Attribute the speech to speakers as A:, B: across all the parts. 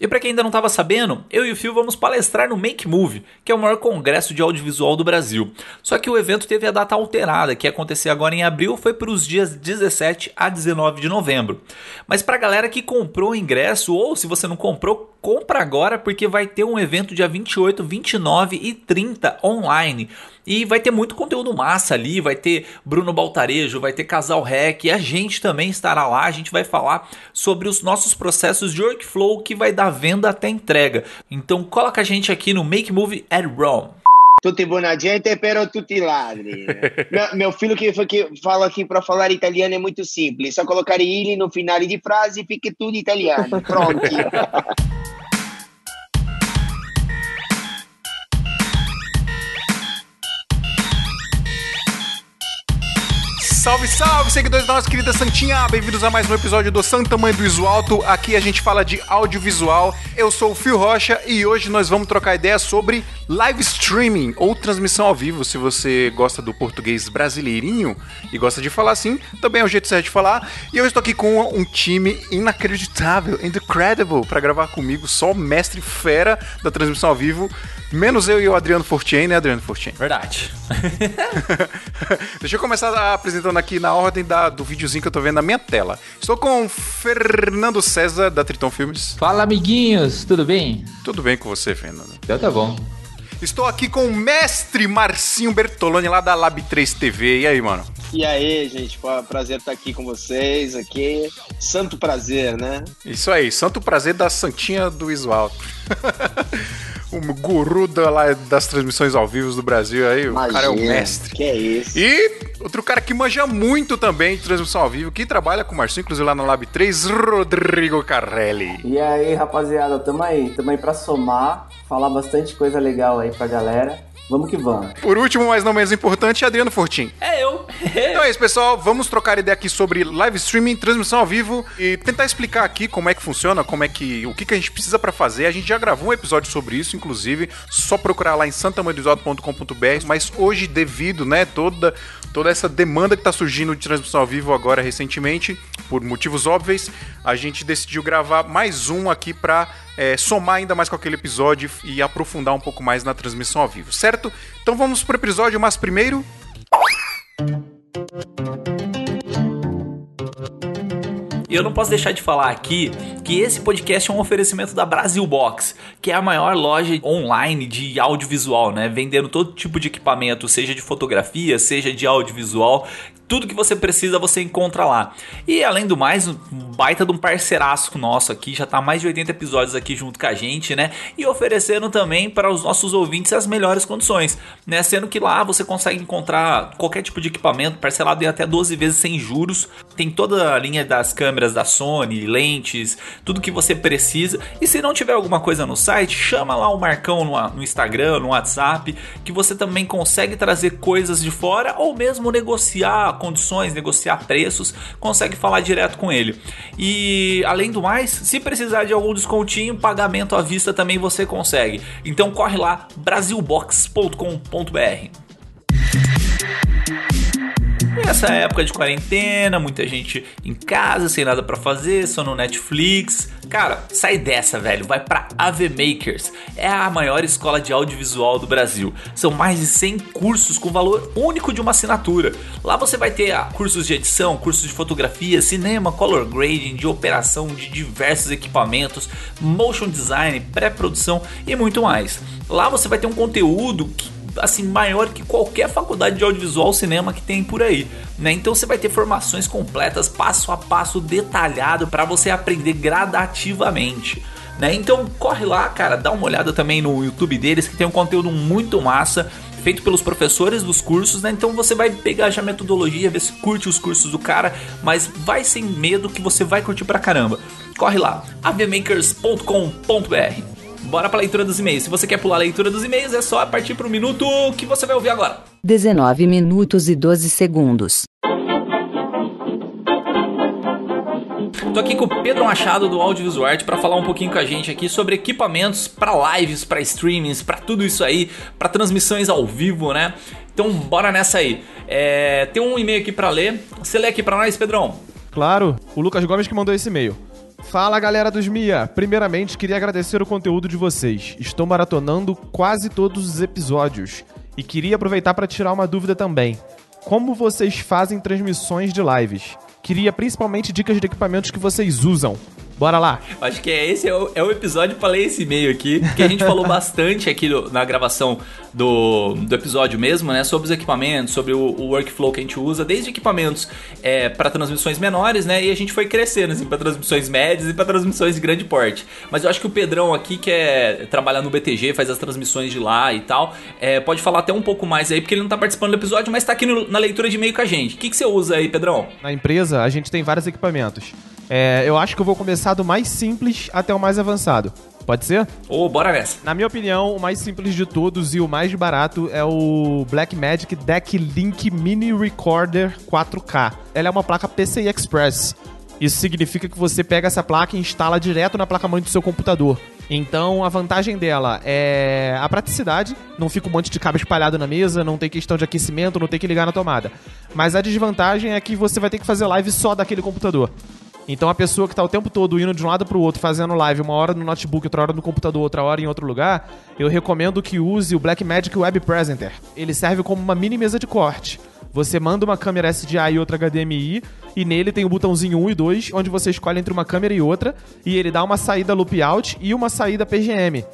A: E para quem ainda não estava sabendo, eu e o Phil vamos palestrar no Make Move, que é o maior congresso de audiovisual do Brasil. Só que o evento teve a data alterada, que ia acontecer agora em abril, foi para os dias 17 a 19 de novembro. Mas para a galera que comprou o ingresso, ou se você não comprou, compra agora, porque vai ter um evento dia 28, 29 e 30 online. E vai ter muito conteúdo massa ali, vai ter Bruno Baltarejo, vai ter Casal Rec, e a gente também estará lá, a gente vai falar sobre os nossos processos de workflow que vai dar venda até entrega. Então coloca a gente aqui no Make Move at Rome.
B: Tutti buona gente, però tutti ladri. meu, meu filho que, que fala aqui para falar italiano é muito simples, só colocar ele no final de frase e fica tudo italiano. Pronto.
C: Salve, salve, seguidores da nossa querida Santinha! Bem-vindos a mais um episódio do Santa Mãe do Iso Alto. Aqui a gente fala de audiovisual. Eu sou o Fio Rocha e hoje nós vamos trocar ideias sobre live streaming ou transmissão ao vivo. Se você gosta do português brasileirinho e gosta de falar assim, também é o jeito certo de falar. E eu estou aqui com um time inacreditável, incredible, para gravar comigo, só mestre fera da transmissão ao vivo. Menos eu e o Adriano Fortien, né, Adriano Fortien?
A: Verdade.
C: Deixa eu começar apresentando aqui na ordem da, do videozinho que eu tô vendo na minha tela. Estou com Fernando César, da Triton Filmes.
D: Fala, amiguinhos, tudo bem?
C: Tudo bem com você, Fernando?
D: Então tá bom.
C: Estou aqui com o mestre Marcinho Bertoloni, lá da Lab 3 TV. E aí, mano?
B: E aí, gente, prazer estar aqui com vocês, aqui. Santo prazer, né?
C: Isso aí, santo prazer da Santinha do Visual. o guru da, lá, das transmissões ao vivo do Brasil aí, Imagina, o cara é o mestre.
B: Que é isso.
C: E outro cara que manja muito também de transmissão ao vivo, que trabalha com o Marcinho, inclusive lá na Lab 3, Rodrigo Carrelli.
E: E aí, rapaziada, tamo aí, tamo aí pra somar, falar bastante coisa legal aí pra galera. Vamos que vamos.
C: Por último, mas não menos importante, Adriano Fortin.
A: É eu.
C: então é isso, pessoal. Vamos trocar ideia aqui sobre live streaming, transmissão ao vivo e tentar explicar aqui como é que funciona, como é que o que, que a gente precisa para fazer. A gente já gravou um episódio sobre isso, inclusive, só procurar lá em santamandoisoto.com.br, mas hoje devido, né, toda toda essa demanda que está surgindo de transmissão ao vivo agora recentemente, por motivos óbvios, a gente decidiu gravar mais um aqui para é, somar ainda mais com aquele episódio e aprofundar um pouco mais na transmissão ao vivo, certo? Então vamos pro episódio, mas primeiro.
A: E eu não posso deixar de falar aqui que esse podcast é um oferecimento da Brasil Box, que é a maior loja online de audiovisual, né? Vendendo todo tipo de equipamento, seja de fotografia, seja de audiovisual. Tudo que você precisa você encontra lá. E além do mais, um baita de um parceiraço nosso aqui, já tá mais de 80 episódios aqui junto com a gente, né? E oferecendo também para os nossos ouvintes as melhores condições, né? Sendo que lá você consegue encontrar qualquer tipo de equipamento parcelado em até 12 vezes sem juros. Tem toda a linha das câmeras da Sony, lentes, tudo que você precisa. E se não tiver alguma coisa no site, chama lá o Marcão no, no Instagram, no WhatsApp, que você também consegue trazer coisas de fora ou mesmo negociar condições, negociar preços, consegue falar direto com ele. E além do mais, se precisar de algum descontinho, pagamento à vista também você consegue. Então corre lá brasilbox.com.br. Essa época de quarentena, muita gente em casa, sem nada para fazer, só no Netflix. Cara, sai dessa, velho. Vai pra AV Makers. É a maior escola de audiovisual do Brasil. São mais de 100 cursos com valor único de uma assinatura. Lá você vai ter ah, cursos de edição, cursos de fotografia, cinema, color grading, de operação de diversos equipamentos, motion design, pré-produção e muito mais. Lá você vai ter um conteúdo que assim maior que qualquer faculdade de audiovisual cinema que tem por aí, né? Então você vai ter formações completas, passo a passo detalhado para você aprender gradativamente. Né? Então corre lá, cara, dá uma olhada também no YouTube deles que tem um conteúdo muito massa feito pelos professores dos cursos, né? Então você vai pegar já a metodologia, ver se curte os cursos do cara, mas vai sem medo que você vai curtir pra caramba. Corre lá, avmakers.com.br. Bora pra leitura dos e-mails. Se você quer pular a leitura dos e-mails, é só partir pro minuto que você vai ouvir agora.
F: 19 minutos e 12 segundos.
A: Tô aqui com o Pedro Machado do Audiovisual Art para falar um pouquinho com a gente aqui sobre equipamentos para lives, para streamings, para tudo isso aí, para transmissões ao vivo, né? Então bora nessa aí. É, tem um e-mail aqui para ler. Você lê aqui para nós, Pedrão?
G: Claro, o Lucas Gomes que mandou esse e-mail. Fala galera dos Mia! Primeiramente, queria agradecer o conteúdo de vocês. Estou maratonando quase todos os episódios e queria aproveitar para tirar uma dúvida também. Como vocês fazem transmissões de lives? Queria principalmente dicas de equipamentos que vocês usam. Bora lá!
A: Acho que é esse é o, é o episódio para ler esse e-mail aqui, porque a gente falou bastante aqui do- na gravação do, do episódio mesmo, né? Sobre os equipamentos, sobre o, o workflow que a gente usa, desde equipamentos é, para transmissões menores, né? E a gente foi crescendo, assim, para transmissões médias e para transmissões de grande porte. Mas eu acho que o Pedrão aqui, que é trabalhar no BTG, faz as transmissões de lá e tal, é, pode falar até um pouco mais aí, porque ele não tá participando do episódio, mas tá aqui no- na leitura de e-mail com a gente. O que, que você usa aí, Pedrão?
G: Na empresa, a gente tem vários equipamentos. É, eu acho que eu vou começar do mais simples até o mais avançado. Pode ser?
A: Ô, bora nessa.
G: Na minha opinião, o mais simples de todos e o mais barato é o Blackmagic Deck Link Mini Recorder 4K. Ela é uma placa PCI Express. Isso significa que você pega essa placa e instala direto na placa-mãe do seu computador. Então a vantagem dela é a praticidade, não fica um monte de cabo espalhado na mesa, não tem questão de aquecimento, não tem que ligar na tomada. Mas a desvantagem é que você vai ter que fazer live só daquele computador. Então a pessoa que tá o tempo todo indo de um lado pro outro, fazendo live, uma hora no notebook, outra hora no computador, outra hora em outro lugar, eu recomendo que use o Blackmagic Web Presenter. Ele serve como uma mini mesa de corte. Você manda uma câmera SDI e outra HDMI, e nele tem o botãozinho 1 e 2, onde você escolhe entre uma câmera e outra, e ele dá uma saída loop out e uma saída PGM.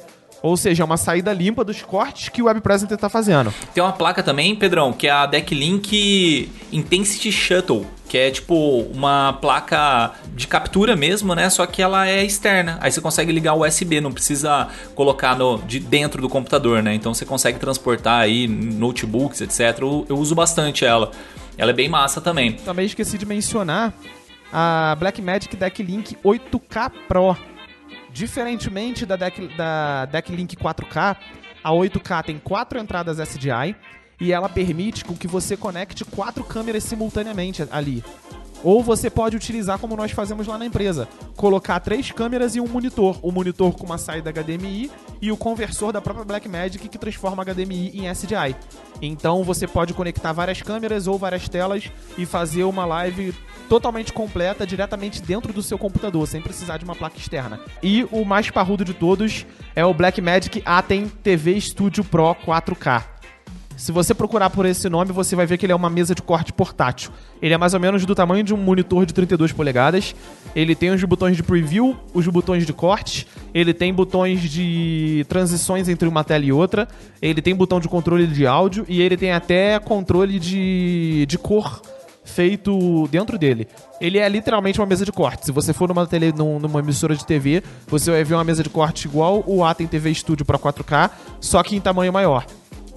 G: Ou seja, é uma saída limpa dos cortes que o Web Presenter tá fazendo.
A: Tem uma placa também, Pedrão, que é a Decklink Intensity Shuttle, que é tipo uma placa de captura mesmo, né? Só que ela é externa. Aí você consegue ligar o USB, não precisa colocar no, de dentro do computador, né? Então você consegue transportar aí notebooks, etc. Eu, eu uso bastante ela. Ela é bem massa também.
G: Também esqueci de mencionar a Blackmagic Decklink 8K Pro. Diferentemente da, Deck, da Decklink 4K, a 8K tem quatro entradas SDI e ela permite com que você conecte quatro câmeras simultaneamente ali. Ou você pode utilizar como nós fazemos lá na empresa, colocar três câmeras e um monitor, o monitor com uma saída HDMI e o conversor da própria Blackmagic que transforma HDMI em SDI. Então você pode conectar várias câmeras ou várias telas e fazer uma live totalmente completa diretamente dentro do seu computador, sem precisar de uma placa externa. E o mais parrudo de todos é o Blackmagic Atem TV Studio Pro 4K. Se você procurar por esse nome, você vai ver que ele é uma mesa de corte portátil. Ele é mais ou menos do tamanho de um monitor de 32 polegadas. Ele tem os botões de preview, os botões de corte. Ele tem botões de transições entre uma tela e outra. Ele tem botão de controle de áudio e ele tem até controle de, de cor feito dentro dele. Ele é literalmente uma mesa de corte. Se você for numa, tele, num- numa emissora de TV, você vai ver uma mesa de corte igual o Atem TV Studio para 4K, só que em tamanho maior.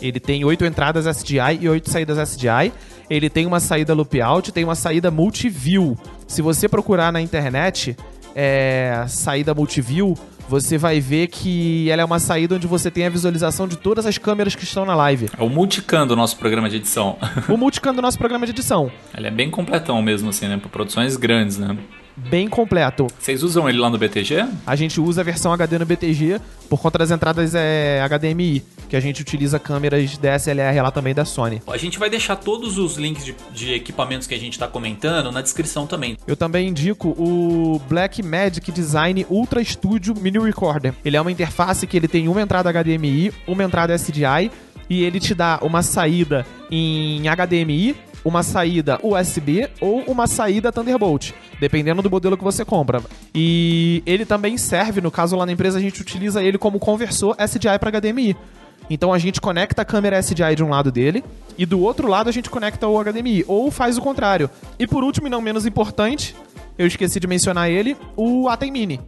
G: Ele tem oito entradas SDI e oito saídas SDI. Ele tem uma saída loop out, tem uma saída multiview. Se você procurar na internet é, saída multiview, você vai ver que ela é uma saída onde você tem a visualização de todas as câmeras que estão na live.
A: É o multicam do nosso programa de edição.
G: O multicam do nosso programa de edição.
A: Ele é bem completão mesmo, assim, né? Pra produções grandes, né?
G: Bem completo.
A: Vocês usam ele lá no BTG?
G: A gente usa a versão HD no BTG por conta das entradas é, HDMI, que a gente utiliza câmeras DSLR lá também da Sony.
A: A gente vai deixar todos os links de, de equipamentos que a gente tá comentando na descrição também.
G: Eu também indico o Blackmagic Design Ultra Studio Mini Recorder. Ele é uma interface que ele tem uma entrada HDMI, uma entrada SDI e ele te dá uma saída em HDMI, uma saída USB ou uma saída Thunderbolt, dependendo do modelo que você compra. E ele também serve, no caso lá na empresa a gente utiliza ele como conversor SDI para HDMI. Então a gente conecta a câmera SDI de um lado dele e do outro lado a gente conecta o HDMI, ou faz o contrário. E por último e não menos importante, eu esqueci de mencionar ele, o Atem Mini.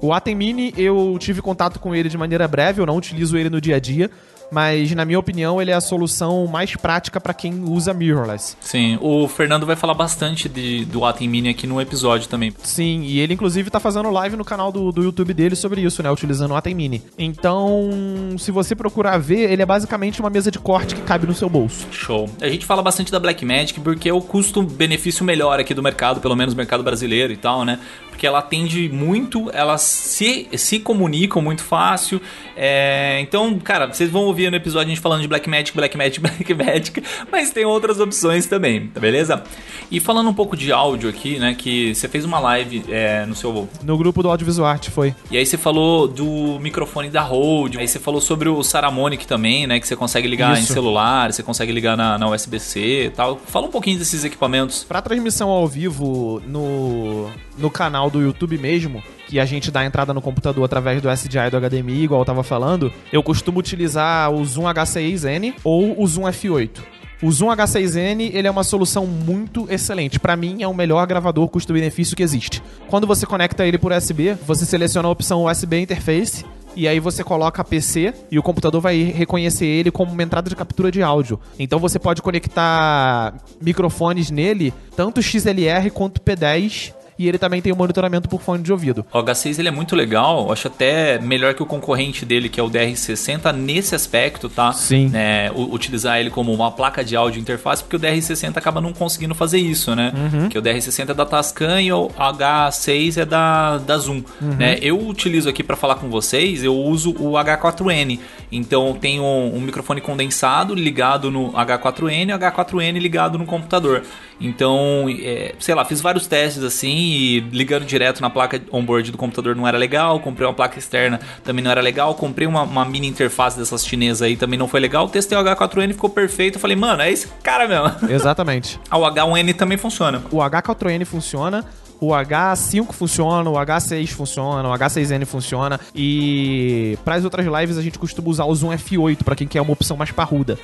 G: O Atem Mini eu tive contato com ele de maneira breve, eu não utilizo ele no dia a dia, mas na minha opinião ele é a solução mais prática para quem usa mirrorless.
A: Sim, o Fernando vai falar bastante de, do Atem Mini aqui no episódio também.
G: Sim, e ele inclusive tá fazendo live no canal do, do YouTube dele sobre isso, né? Utilizando o Atem Mini. Então, se você procurar ver, ele é basicamente uma mesa de corte que cabe no seu bolso.
A: Show. A gente fala bastante da Blackmagic porque é o custo-benefício melhor aqui do mercado, pelo menos no mercado brasileiro e tal, né? Porque ela atende muito, elas se, se comunicam muito fácil. é, então, cara, vocês vão ouvir ouvindo o episódio a gente falando de Blackmagic, Blackmagic, Blackmagic, mas tem outras opções também, tá beleza? E falando um pouco de áudio aqui, né, que você fez uma live é, no seu...
G: No grupo do Audiovisual Art foi.
A: E aí você falou do microfone da Rode, aí você falou sobre o Saramonic também, né, que você consegue ligar
G: Isso.
A: em celular, você consegue ligar na, na USB-C e tal. Fala um pouquinho desses equipamentos.
G: Pra transmissão ao vivo no, no canal do YouTube mesmo, que a gente dá entrada no computador através do SDI do HDMI, igual eu tava falando, eu costumo utilizar o Zoom H6N ou o Zoom F8. O Zoom H6N ele é uma solução muito excelente. Pra mim é o melhor gravador custo-benefício que existe. Quando você conecta ele por USB, você seleciona a opção USB Interface e aí você coloca PC e o computador vai reconhecer ele como uma entrada de captura de áudio. Então você pode conectar microfones nele, tanto XLR quanto P10, e ele também tem o monitoramento por fone de ouvido.
A: O H6 ele é muito legal, eu acho até melhor que o concorrente dele, que é o DR60, nesse aspecto, tá?
G: Sim.
A: É, utilizar ele como uma placa de áudio interface, porque o DR60 acaba não conseguindo fazer isso, né? Que o DR60 é da Tascam e o H6 é da, da Zoom. Né? Eu utilizo aqui para falar com vocês, eu uso o H4N. Então tem um, um microfone condensado ligado no H4N e o H4N ligado no computador. Então, é, sei lá, fiz vários testes assim e ligando direto na placa onboard do computador não era legal. Comprei uma placa externa, também não era legal. Comprei uma, uma mini interface dessas chinesas aí, também não foi legal. Testei o H4N, ficou perfeito. Falei, mano, é esse cara mesmo.
G: Exatamente.
A: Ah, o H1N também funciona.
G: O H4N funciona, o H5 funciona, o H6 funciona, o H6N funciona e para as outras lives a gente costuma usar o Zoom F8 para quem quer uma opção mais parruda.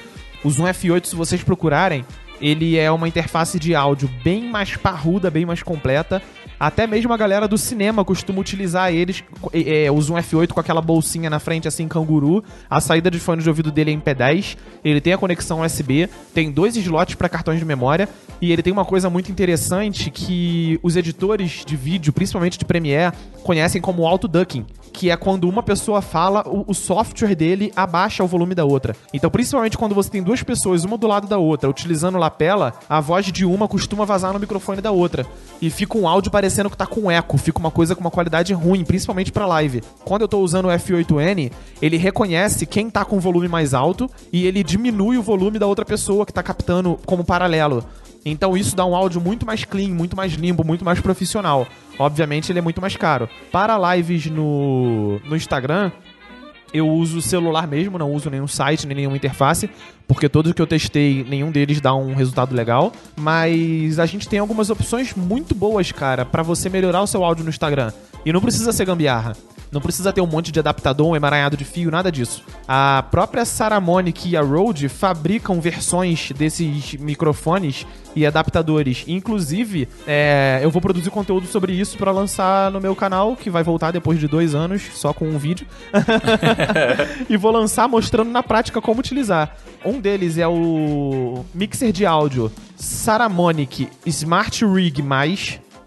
G: O Zoom F8, se vocês procurarem, ele é uma interface de áudio bem mais parruda, bem mais completa. Até mesmo a galera do cinema costuma utilizar eles, é, é, o Zoom F8 com aquela bolsinha na frente, assim, canguru. A saída de fone de ouvido dele é em P10. Ele tem a conexão USB, tem dois slots para cartões de memória. E ele tem uma coisa muito interessante que os editores de vídeo, principalmente de Premiere, conhecem como auto-ducking. Que é quando uma pessoa fala, o, o software dele abaixa o volume da outra. Então, principalmente quando você tem duas pessoas, uma do lado da outra, utilizando lapela, a voz de uma costuma vazar no microfone da outra. E fica um áudio parecendo que tá com eco, fica uma coisa com uma qualidade ruim, principalmente pra live. Quando eu tô usando o F8N, ele reconhece quem tá com o volume mais alto e ele diminui o volume da outra pessoa que tá captando como paralelo. Então isso dá um áudio muito mais clean, muito mais limpo, muito mais profissional. Obviamente ele é muito mais caro. Para lives no, no Instagram, eu uso celular mesmo, não uso nenhum site, nem nenhuma interface, porque todos que eu testei, nenhum deles dá um resultado legal. Mas a gente tem algumas opções muito boas, cara, pra você melhorar o seu áudio no Instagram. E não precisa ser gambiarra. Não precisa ter um monte de adaptador, um emaranhado de fio, nada disso. A própria Saramonic e a Rode fabricam versões desses microfones e adaptadores. Inclusive, é, eu vou produzir conteúdo sobre isso pra lançar no meu canal, que vai voltar depois de dois anos, só com um vídeo. e vou lançar mostrando na prática como utilizar. Um deles é o mixer de áudio Saramonic Smart Rig.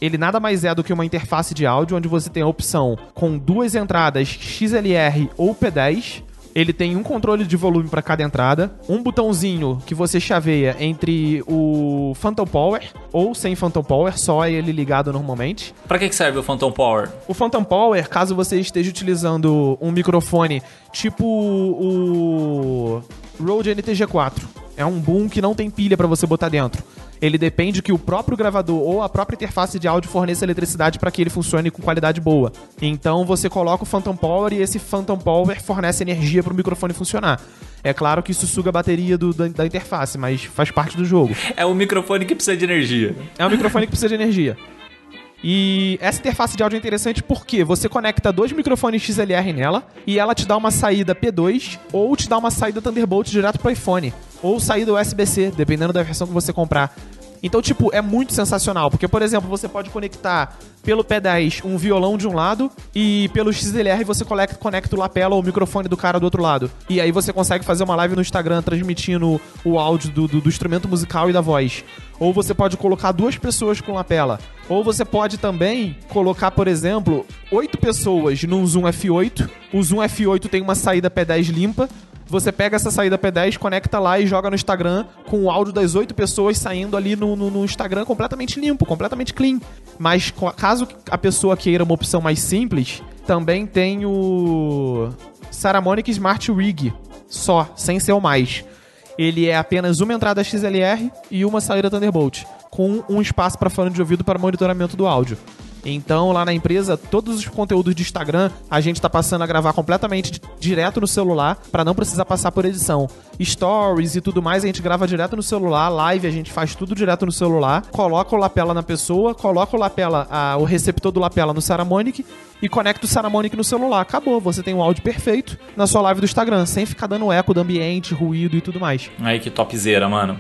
G: Ele nada mais é do que uma interface de áudio onde você tem a opção com duas entradas XLR ou P10. Ele tem um controle de volume para cada entrada, um botãozinho que você chaveia entre o Phantom Power ou sem Phantom Power, só ele ligado normalmente.
A: Que que serve o Phantom Power?
G: O Phantom Power, caso você esteja utilizando um microfone tipo o Rode NTG4, é um boom que não tem pilha para você botar dentro. Ele depende que o próprio gravador ou a própria interface de áudio forneça eletricidade para que ele funcione com qualidade boa. Então você coloca o Phantom Power e esse Phantom Power fornece energia para o microfone funcionar. É claro que isso suga a bateria do- da, da interface, mas faz parte do jogo.
A: É um microfone que precisa de energia.
G: É um microfone que precisa de energia. E essa interface de áudio é interessante porque você conecta dois microfones XLR nela e ela te dá uma saída P2 ou te dá uma saída Thunderbolt direto pro iPhone. Ou saída USB-C, dependendo da versão que você comprar. Então, tipo, é muito sensacional. Porque, por exemplo, você pode conectar pelo P10 um violão de um lado e pelo XLR você conecta, conecta o lapela ou o microfone do cara do outro lado. E aí você consegue fazer uma live no Instagram transmitindo o áudio do, do, do instrumento musical e da voz. Ou você pode colocar duas pessoas com lapela. Ou você pode também colocar, por exemplo, oito pessoas num Zoom F8. O Zoom F8 tem uma saída P10 limpa. Você pega essa saída P10, conecta lá e joga no Instagram com o áudio das oito pessoas saindo ali no, no- no Instagram completamente limpo, completamente clean. Mas caso a pessoa queira uma opção mais simples, também tem o Saramonic Smart Rig, só, sem ser o mais. Ele é apenas uma entrada XLR e uma saída Thunderbolt, com um espaço para fone de ouvido para monitoramento do áudio. Então, lá na empresa, todos os conteúdos de Instagram a gente está passando a gravar completamente di- direto no celular para não precisar passar por edição. Stories e tudo mais a gente grava direto no celular, live a gente faz tudo direto no celular, coloca o lapela na pessoa, coloca o lapela, a- o receptor do lapela no Saramonic e conecta o Saramonic no celular. Acabou, você tem um áudio perfeito na sua live do Instagram, sem ficar dando eco do ambiente, ruído e tudo mais.
A: Aí que topzera, mano.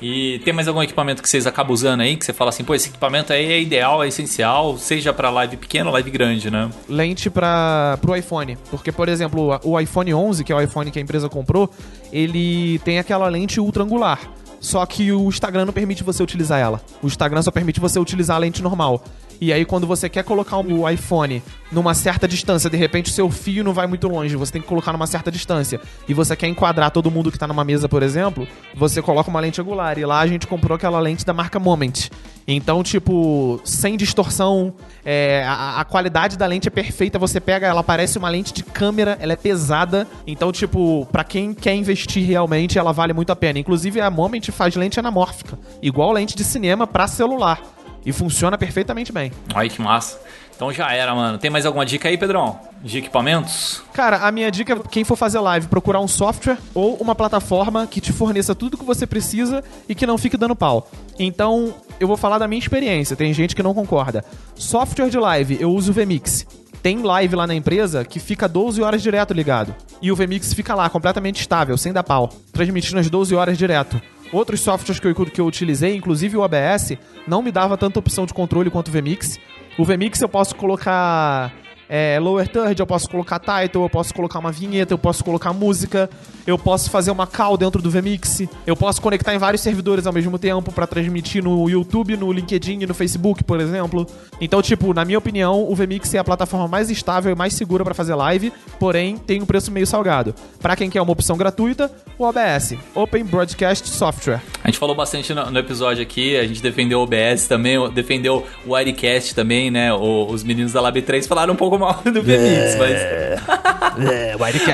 A: E tem mais algum equipamento que vocês acabam usando aí? Que você fala assim, pô, esse equipamento aí é ideal, é essencial, seja pra live pequena ou live grande, né?
G: lente para pro iPhone. Porque, por exemplo, o iPhone 11, que é o iPhone que a empresa comprou, ele tem aquela lente ultra angular. Só que o Instagram não permite você utilizar ela. O Instagram só permite você utilizar a lente normal. E aí, quando você quer colocar o iPhone numa certa distância, de repente o seu fio não vai muito longe, você tem que colocar numa certa distância, e você quer enquadrar todo mundo que tá numa mesa, por exemplo, você coloca uma lente angular. E lá a gente comprou aquela lente da marca Moment. Então, tipo, sem distorção, é, a, a qualidade da lente é perfeita. Você pega, ela parece uma lente de câmera, ela é pesada. Então, tipo, pra quem quer investir realmente, ela vale muito a pena. Inclusive, a Moment faz lente anamórfica, igual lente de cinema pra celular. E funciona perfeitamente bem.
A: Ai, que massa. Então já era, mano. Tem mais alguma dica aí, Pedrão? De equipamentos?
G: Cara, a minha dica é quem for fazer live, procurar um software ou uma plataforma que te forneça tudo que você precisa e que não fique dando pau. Então, eu vou falar da minha experiência, tem gente que não concorda. Software de live, eu uso o VMix. Tem live lá na empresa que fica 12 horas direto ligado. E o VMix fica lá, completamente estável, sem dar pau, transmitindo as 12 horas direto. Outros softwares que eu, que eu utilizei, inclusive o OBS, não me dava tanta opção de controle quanto o VMix. O VMix eu posso colocar é, lower third, eu posso colocar title, eu posso colocar uma vinheta, eu posso colocar música, eu posso fazer uma call dentro do VMix, eu posso conectar em vários servidores ao mesmo tempo pra transmitir no YouTube, no LinkedIn e no Facebook, por exemplo. Então, tipo, na minha opinião, o VMix é a plataforma mais estável e mais segura pra fazer live, porém tem um preço meio salgado. Pra quem quer uma opção gratuita, o OBS, Open Broadcast Software.
A: A gente falou bastante no, episódio aqui, a gente defendeu o OBS também, defendeu o Wirecast também, né? Os meninos da Lab 3 falaram um pouco mal do VMix, mas.
G: É,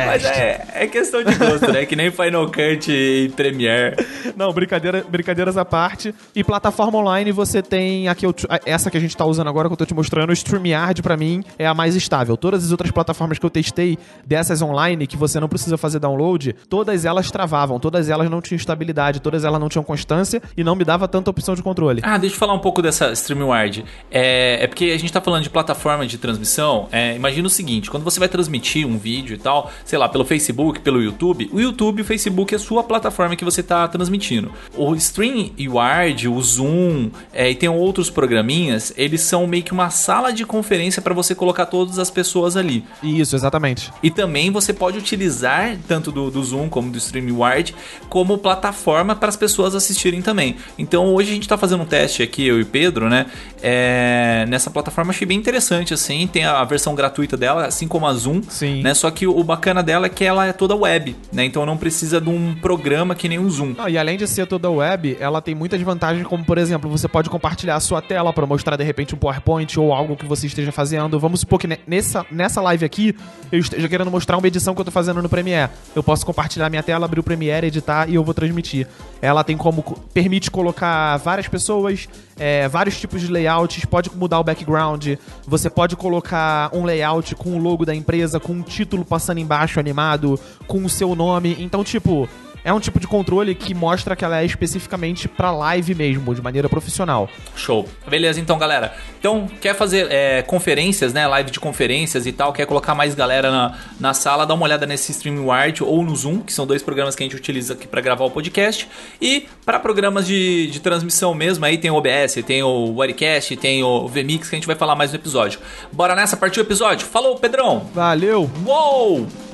A: Mas é, é questão de gosto, né? Que nem Final Cut e Premiere.
G: Não, brincadeira, brincadeiras à parte. E plataforma online você tem a que eu, a- essa que a gente tá usando agora, que eu tô te mostrando, o StreamYard pra mim é a mais estável. Todas as outras plataformas que eu testei dessas online, que você não precisa fazer download, todas elas travavam, todas elas não tinham estabilidade, todas elas não tinham constância e não me dava tanta opção de controle.
A: Ah, deixa eu falar um pouco dessa StreamYard. É, é porque a gente tá falando de plataforma de transmissão. É, imagina o seguinte: quando você vai transmitir um vídeo e tal, sei lá, pelo Facebook, pelo YouTube, o YouTube e o Facebook é a sua plataforma que você tá transmitindo. O StreamYard, o Zoom é, e tem outros programinhas, eles são meio que uma sala de conferência para você colocar todas as pessoas ali.
G: Isso, exatamente.
A: E também você pode utilizar tanto do, do Zoom como do StreamYard como plataforma para as pessoas assistirem também. Então hoje a gente está fazendo um teste aqui, eu e o Pedro, né? É, nessa plataforma achei bem interessante, assim. Tem a versão gratuita dela, assim como a Zoom.
G: Sim.
A: Né? Só que o bacana dela é que ela é toda web, né? Então não precisa de um programa que nem o Zoom.
G: Não, e além de ser toda web, ela tem muitas vantagens, como por exemplo, você pode compartilhar a sua tela para mostrar de repente um PowerPoint ou algo que você esteja fazendo. Vamos supor que ne- nessa, nessa live aqui eu esteja querendo mostrar uma edição que eu tô fazendo no Premiere. Eu posso compartilhar minha tela, abrir o Premiere, editar e eu vou transmitir. Ela tem como co- permite colocar várias pessoas, é, vários tipos de layouts, pode mudar o background, você pode colocar um layout com o logo da empresa, com um título passando embaixo animado, com o seu nome. Então, tipo, é um tipo de controle que mostra que ela é especificamente pra live mesmo, de maneira profissional.
A: Show. Beleza, então, galera. Então, quer fazer é, conferências, né? Live de conferências e tal, quer colocar mais galera na, na sala, dá uma olhada nesse StreamYard ou no Zoom, que são dois programas que a gente utiliza aqui para gravar o podcast. E para programas de, de transmissão mesmo, aí tem o OBS, tem o Wirecast, tem o VMix, que a gente vai falar mais no episódio. Bora nessa, partiu o episódio. Falou, Pedrão!
G: Valeu!
A: Uou!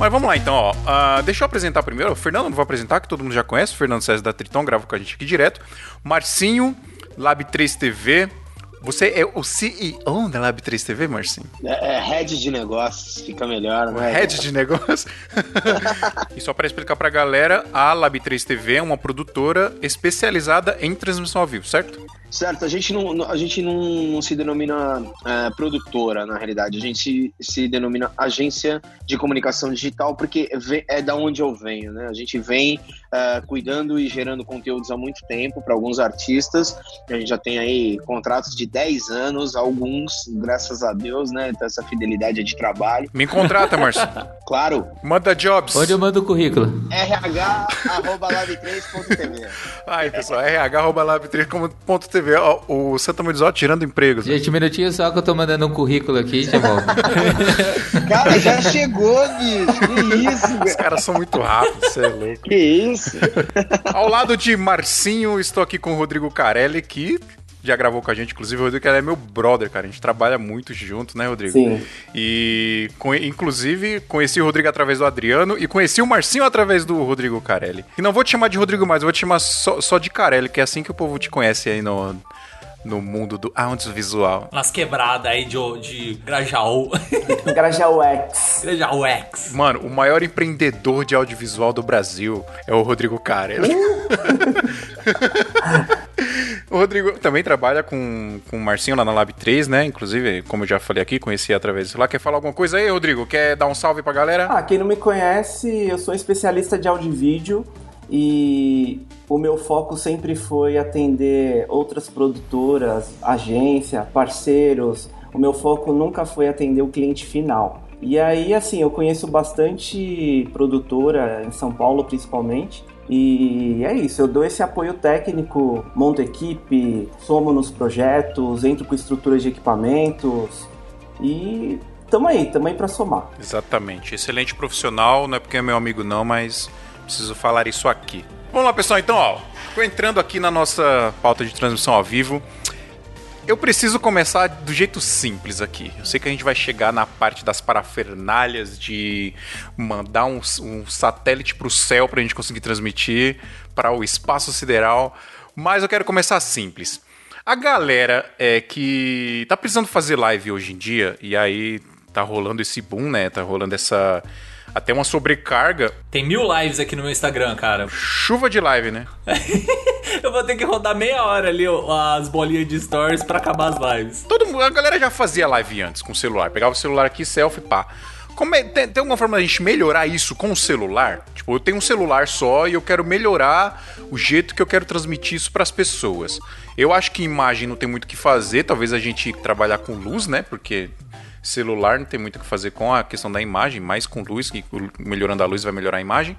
C: Mas vamos lá então, ó. Ah, deixa eu apresentar primeiro. O Fernando não vou apresentar, que todo mundo já conhece. O Fernando César da Triton grava com a gente aqui direto. Marcinho, Lab 3 TV, Você é o CEO da Lab 3 TV, Marcinho?
B: É, é head de negócios, fica melhor, né?
C: Head de negócio. e só para explicar pra galera, a Lab 3 TV é uma produtora especializada em transmissão ao vivo, certo?
B: Certo, a gente não, a gente não se denomina é, produtora, na realidade. A gente se, se denomina agência de comunicação digital, porque é da onde eu venho, né? A gente vem é, cuidando e gerando conteúdos há muito tempo para alguns artistas. A gente já tem aí contratos de 10 anos, alguns, graças a Deus, né? Então, essa fidelidade de trabalho.
C: Me contrata, Marcinho.
B: Claro,
C: Manda jobs.
D: Onde eu mando o currículo?
B: rh.lab3.tv.
C: Aí, pessoal, rh.lab3.tv. Ó, O Santa tirando empregos.
D: Gente, um minutinho só que eu tô mandando um currículo aqui já volto.
B: Cara, já chegou, bicho. Que isso,
C: Os
B: velho?
C: caras são muito rápidos, você é louco.
B: Que isso?
C: Ao lado de Marcinho, estou aqui com o Rodrigo Carelli, que já gravou com a gente. Inclusive, o Rodrigo Carelli é meu brother, cara. A gente trabalha muito junto, né, Rodrigo?
E: Sim.
C: E, com- inclusive, conheci o Rodrigo através do Adriano e conheci o Marcinho através do Rodrigo Carelli. E não vou te chamar de Rodrigo mais, vou te chamar só, só de Carelli, que é assim que o povo te conhece aí no, no mundo do audiovisual.
A: Nas quebradas aí de, de Grajaú.
E: Grajaú X.
A: Grajaú X.
C: Mano, o maior empreendedor de audiovisual do Brasil é o Rodrigo Carelli. o Rodrigo também trabalha com, com o Marcinho lá na Lab 3, né? Inclusive, como eu já falei aqui, conheci através lá. Quer falar alguma coisa aí, Rodrigo? Quer dar um salve pra galera?
E: Ah, quem não me conhece, eu sou especialista de áudio e vídeo e o meu foco sempre foi atender outras produtoras, agência, parceiros. O meu foco nunca foi atender o cliente final. E aí, assim, eu conheço bastante produtora em São Paulo, principalmente. E é isso, eu dou esse apoio técnico, monto equipe, somo nos projetos, entro com estruturas de equipamentos e tamo aí, tamo aí pra somar.
C: Exatamente. Excelente profissional, não é porque é meu amigo não, mas preciso falar isso aqui. Vamos lá, pessoal. Então, ó, tô entrando aqui na nossa pauta de transmissão ao vivo. Eu preciso começar do jeito simples aqui. Eu sei que a gente vai chegar na parte das parafernálias de mandar um, um satélite pro céu pra gente conseguir transmitir para o espaço sideral, mas eu quero começar simples. A galera é que tá precisando fazer live hoje em dia e aí tá rolando esse boom, né? Tá rolando essa até uma sobrecarga,
A: Tem mil lives aqui no meu Instagram, cara.
C: chuva de live, né?
A: Eu vou ter que rodar meia hora ali ó, as bolinhas de stories pra acabar as lives.
C: Todo mundo, a galera já fazia live antes com o celular. Pegava o celular aqui, selfie, pá. Como é- tem, tem alguma forma da gente melhorar isso com o celular? Tipo, eu tenho um celular só e eu quero melhorar o jeito que eu quero transmitir isso pras pessoas. Eu acho que imagem não tem muito o que fazer, talvez a gente trabalhar com luz, né? Porque celular não tem muito o que fazer com a questão da imagem, mais com luz, que melhorando a luz vai melhorar a imagem.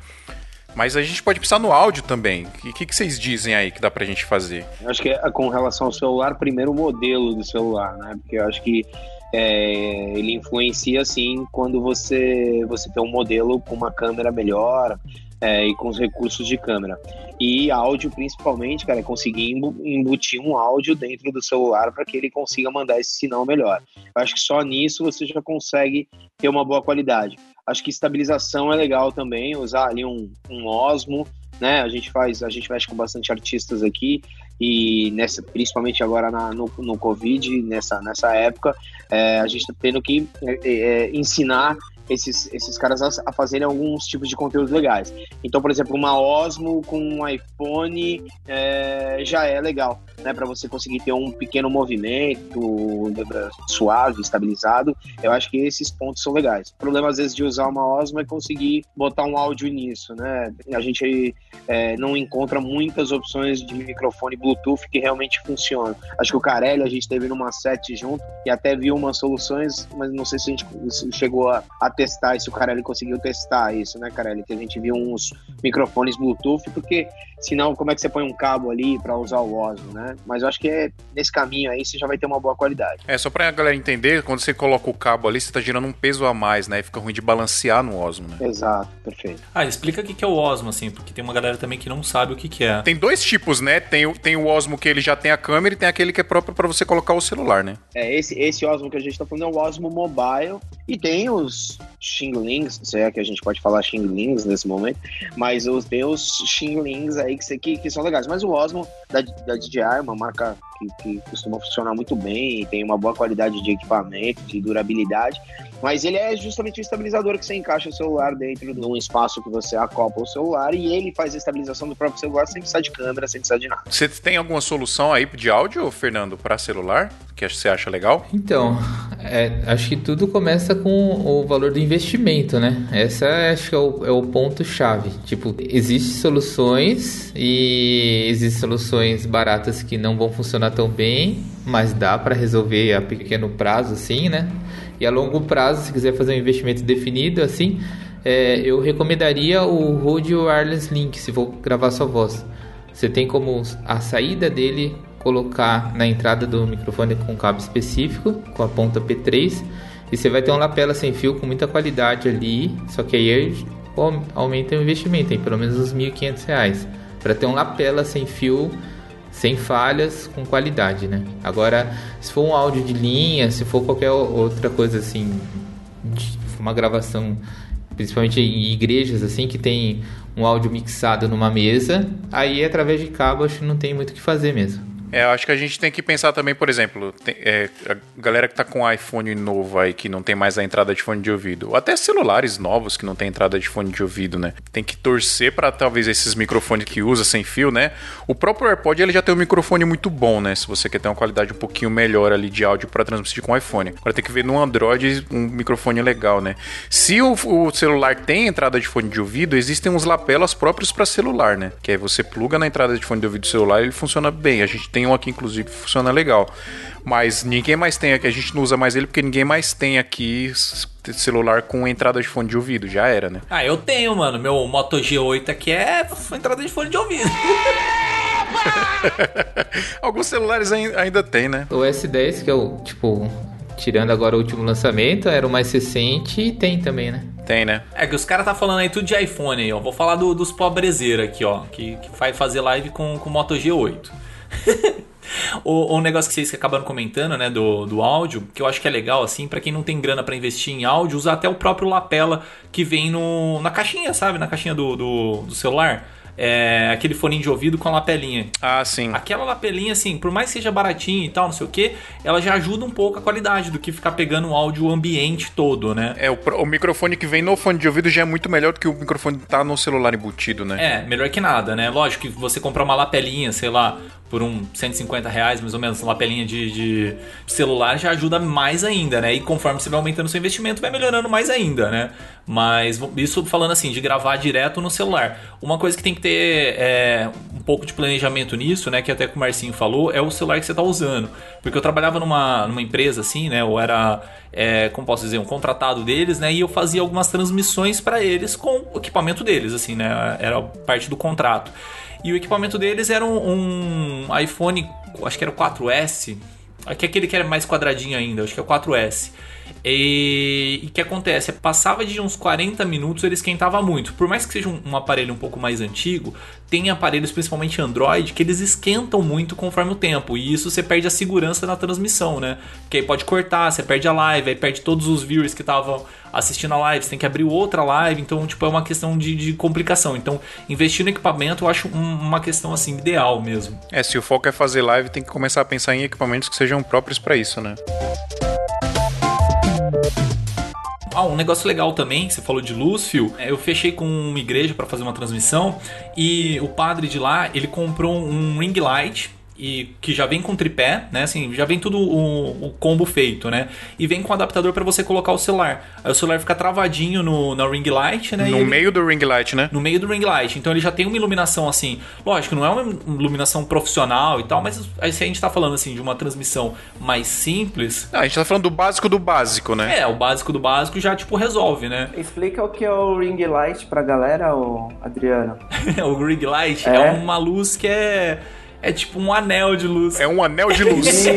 C: Mas a gente pode pensar no áudio também. O que, que vocês dizem aí que dá pra gente fazer?
B: Acho que é com relação ao celular, primeiro o modelo do celular, né? Porque eu acho que é, ele influencia assim quando você você tem um modelo com uma câmera melhor é, e com os recursos de câmera. E áudio, principalmente, cara, conseguir embu- embutir um áudio dentro do celular para que ele consiga mandar esse sinal melhor. Eu acho que só nisso você já consegue ter uma boa qualidade. Acho que estabilização é legal também, usar ali um, um Osmo, né? A gente faz, a gente mexe com bastante artistas aqui e nessa, principalmente agora na- no, no Covid, nessa, nessa época, é, a gente está tendo que é, é, ensinar esses, esses caras a, a fazerem alguns tipos de conteúdos legais. Então, por exemplo, uma Osmo com um iPhone é, já é legal, né? Para você conseguir ter um pequeno movimento eh, suave, estabilizado. Eu acho que esses pontos são legais. O problema, às vezes, de usar uma Osmo é conseguir botar um áudio nisso, né? A gente é, não encontra muitas opções de microfone Bluetooth que realmente funcionam. Acho que o Carelli a gente teve numa set junto e até viu umas soluções, mas não sei se a gente chegou a, a testar, e se o Carelli conseguiu testar isso, né, Carelli? Que a gente viu uns microfones Bluetooth, porque senão como é que você põe um cabo ali para usar o Osmo, né? Mas eu acho que é nesse caminho aí você já vai ter uma boa qualidade.
C: É, só pra galera entender, quando você coloca o cabo ali, você tá gerando um peso a mais, né? E fica ruim de balancear no Osmo, né?
B: Exato, perfeito.
A: Ah, explica o que é o Osmo, assim, porque tem uma galera também que não sabe o que que é.
C: Tem dois tipos, né? Tem, o- tem o Osmo que ele já tem a câmera e tem aquele que é próprio pra você colocar o celular, né?
B: É, esse, esse Osmo que a gente tá falando é o Osmo Mobile. E tem os Xinglings, se é que a gente pode falar Xinglings nesse momento, mas os, tem os Xinglings aí que, que, que são legais. Mas o Osmo da, da DJI, uma marca que, que costumam funcionar muito bem, tem uma boa qualidade de equipamento, de durabilidade, mas ele é justamente o estabilizador que você encaixa o celular dentro de um espaço que você acopla o celular e ele faz a estabilização do próprio celular sem precisar de câmera, sem precisar de nada.
C: Você tem alguma solução aí de áudio, Fernando, para celular? Que você acha legal?
D: Então, é, acho que tudo começa com o valor do investimento, né? Essa acho que é o, é o ponto-chave. Tipo, existem soluções e existem soluções baratas que não vão funcionar tão bem, mas dá para resolver a pequeno prazo, assim, né? E a longo prazo, se quiser fazer um investimento definido, assim, é, eu recomendaria o Rode Wireless Link, se for gravar sua voz. Você tem como a saída dele colocar na entrada do microfone com cabo específico, com a ponta P3, e você vai ter uma lapela sem fio com muita qualidade ali, só que aí aumenta o investimento, tem pelo menos uns R$ 1.500 para ter um lapela sem fio, sem falhas, com qualidade, né? Agora, se for um áudio de linha, se for qualquer outra coisa assim, uma gravação, principalmente em igrejas assim que tem um áudio mixado numa mesa, aí através de cabo acho que não tem muito o que fazer mesmo.
C: É, eu acho que a gente tem que pensar também, por exemplo, tem, é, a galera que tá com iPhone novo aí, que não tem mais a entrada de fone de ouvido, ou até celulares novos que não tem entrada de fone de ouvido, né? Tem que torcer para talvez esses microfones que usa sem fio, né? O próprio AirPod ele já tem um microfone muito bom, né? Se você quer ter uma qualidade um pouquinho melhor ali de áudio para transmitir com o iPhone. Agora tem que ver no Android um microfone legal, né? Se o, o celular tem entrada de fone de ouvido, existem uns lapelas próprios para celular, né? Que aí você pluga na entrada de fone de ouvido do celular e ele funciona bem. A gente tem tem um aqui, inclusive, que funciona legal. Mas ninguém mais tem aqui, a gente não usa mais ele porque ninguém mais tem aqui celular com entrada de fone de ouvido, já era, né?
A: Ah, eu tenho, mano. Meu Moto G8 aqui é entrada de fone de ouvido.
C: Alguns celulares ainda tem, né?
D: O S10, que é o, tipo, tirando agora o último lançamento, era o mais recente e tem também, né?
C: Tem, né?
A: É que os caras tá falando aí tudo de iPhone aí, ó. Vou falar do, dos pobrezeiros aqui, ó. Que, que vai fazer live com o Moto G8. o, o negócio que vocês acabaram comentando, né, do, do áudio, que eu acho que é legal, assim, para quem não tem grana para investir em áudio, usar até o próprio lapela que vem no, na caixinha, sabe? Na caixinha do, do, do celular. É, aquele fone de ouvido com a lapelinha.
C: Ah, sim.
A: Aquela lapelinha, assim, por mais que seja baratinha e tal, não sei o que, ela já ajuda um pouco a qualidade do que ficar pegando o áudio ambiente todo, né?
C: É, o, o microfone que vem no fone de ouvido já é muito melhor do que o microfone que tá no celular embutido, né?
A: É, melhor que nada, né? Lógico que você comprar uma lapelinha, sei lá, por um 150 reais, mais ou menos, uma lapelinha de, de, celular já ajuda mais ainda, né? E conforme você vai aumentando seu investimento, vai melhorando mais ainda, né? Mas isso falando assim, de gravar direto no celular. Uma coisa que tem que ter é, um pouco de planejamento nisso, né? Que até que o Marcinho falou, é o celular que você está usando. Porque eu trabalhava numa, numa empresa assim, né? Ou era, é, como posso dizer, um contratado deles, né? E eu fazia algumas transmissões para eles com o equipamento deles, assim, né? Era parte do contrato. E o equipamento deles era um, um iPhone, acho que era o 4S. Aqui é aquele que era mais quadradinho ainda, acho que é o 4S. E o que acontece? Passava de uns 40 minutos, ele esquentava muito. Por mais que seja um, um, aparelho um pouco mais antigo, tem aparelhos, principalmente Android, que eles esquentam muito conforme o tempo. E isso você perde a segurança na transmissão, né? Porque aí pode cortar, você perde a live, aí perde todos os viewers que estavam assistindo a live, você tem que abrir outra live. Então, tipo, é uma questão de, de complicação. Então, investir no equipamento eu acho um, uma questão assim, ideal mesmo.
C: É, se o foco é fazer live, tem que começar a pensar em equipamentos que sejam próprios para isso, né?
A: Ah, um negócio legal também, você falou de Lúcio, é, eu fechei com uma igreja para fazer uma transmissão e o padre de lá, ele comprou um ring light e que já vem com tripé, né? Assim, já vem tudo o, o combo feito, né? E vem com adaptador para você colocar o celular. Aí o celular fica travadinho no, no ring light, né?
C: No
A: ele,
C: meio do ring light, né?
A: No meio do ring light. Então ele já tem uma iluminação assim. Lógico, não é uma iluminação profissional e tal, mas se a gente tá falando assim de uma transmissão mais simples.
C: Não, a gente tá falando do básico do básico, né?
A: É, o básico do básico já tipo resolve, né?
E: Explica o que é o ring light pra galera, Adriano.
A: o ring light é. é uma luz que é é tipo um anel de luz.
C: É um anel de luz.
E: Isso.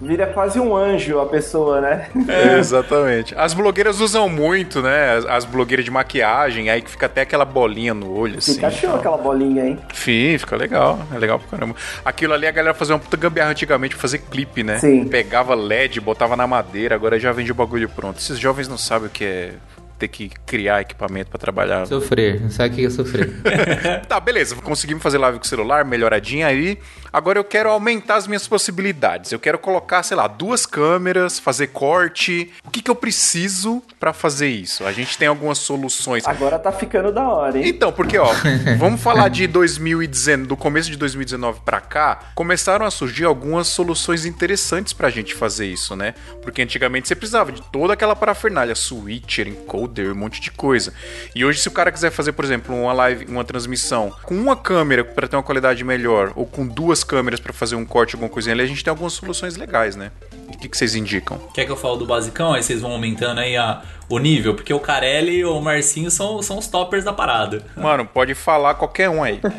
E: Vira quase um anjo a pessoa, né?
C: É. Exatamente. As blogueiras usam muito, né? As, as, blogueiras de maquiagem, aí que fica até aquela bolinha no olho, assim.
E: Fica show aquela bolinha, hein?
C: Sim, fica legal. É legal pra caramba. Aquilo ali a galera fazia uma puta gambiarra antigamente pra fazer clipe, né?
E: Sim.
C: Pegava LED, botava na madeira, agora já vende o bagulho pronto. Esses jovens não sabem o que é ter que criar equipamento pra trabalhar.
D: Sofrer, sabe o que é sofrer.
C: tá, beleza, conseguimos fazer live com o celular, melhoradinha aí. Agora eu quero aumentar as minhas possibilidades. Eu quero colocar, sei lá, duas câmeras, fazer corte. O que, que eu preciso pra fazer isso? A gente tem algumas soluções.
E: Agora tá ficando da hora, hein?
C: Então, porque, ó, vamos falar de 2019, do começo de 2019 pra cá, começaram a surgir algumas soluções interessantes pra gente fazer isso, né? Porque antigamente você precisava de toda aquela parafernália, switcher, encoder, um monte de coisa. E hoje, se o cara quiser fazer, por exemplo, uma live, uma transmissão com uma câmera para ter uma qualidade melhor, ou com duas câmeras pra fazer um corte, alguma coisinha ali, a gente tem algumas soluções legais, né? O que, que vocês indicam?
H: Quer que eu fale do basicão? Aí vocês vão aumentando aí a, o nível, porque o Carelli e o Marcinho são, são os toppers da parada.
C: Mano, pode falar qualquer um aí.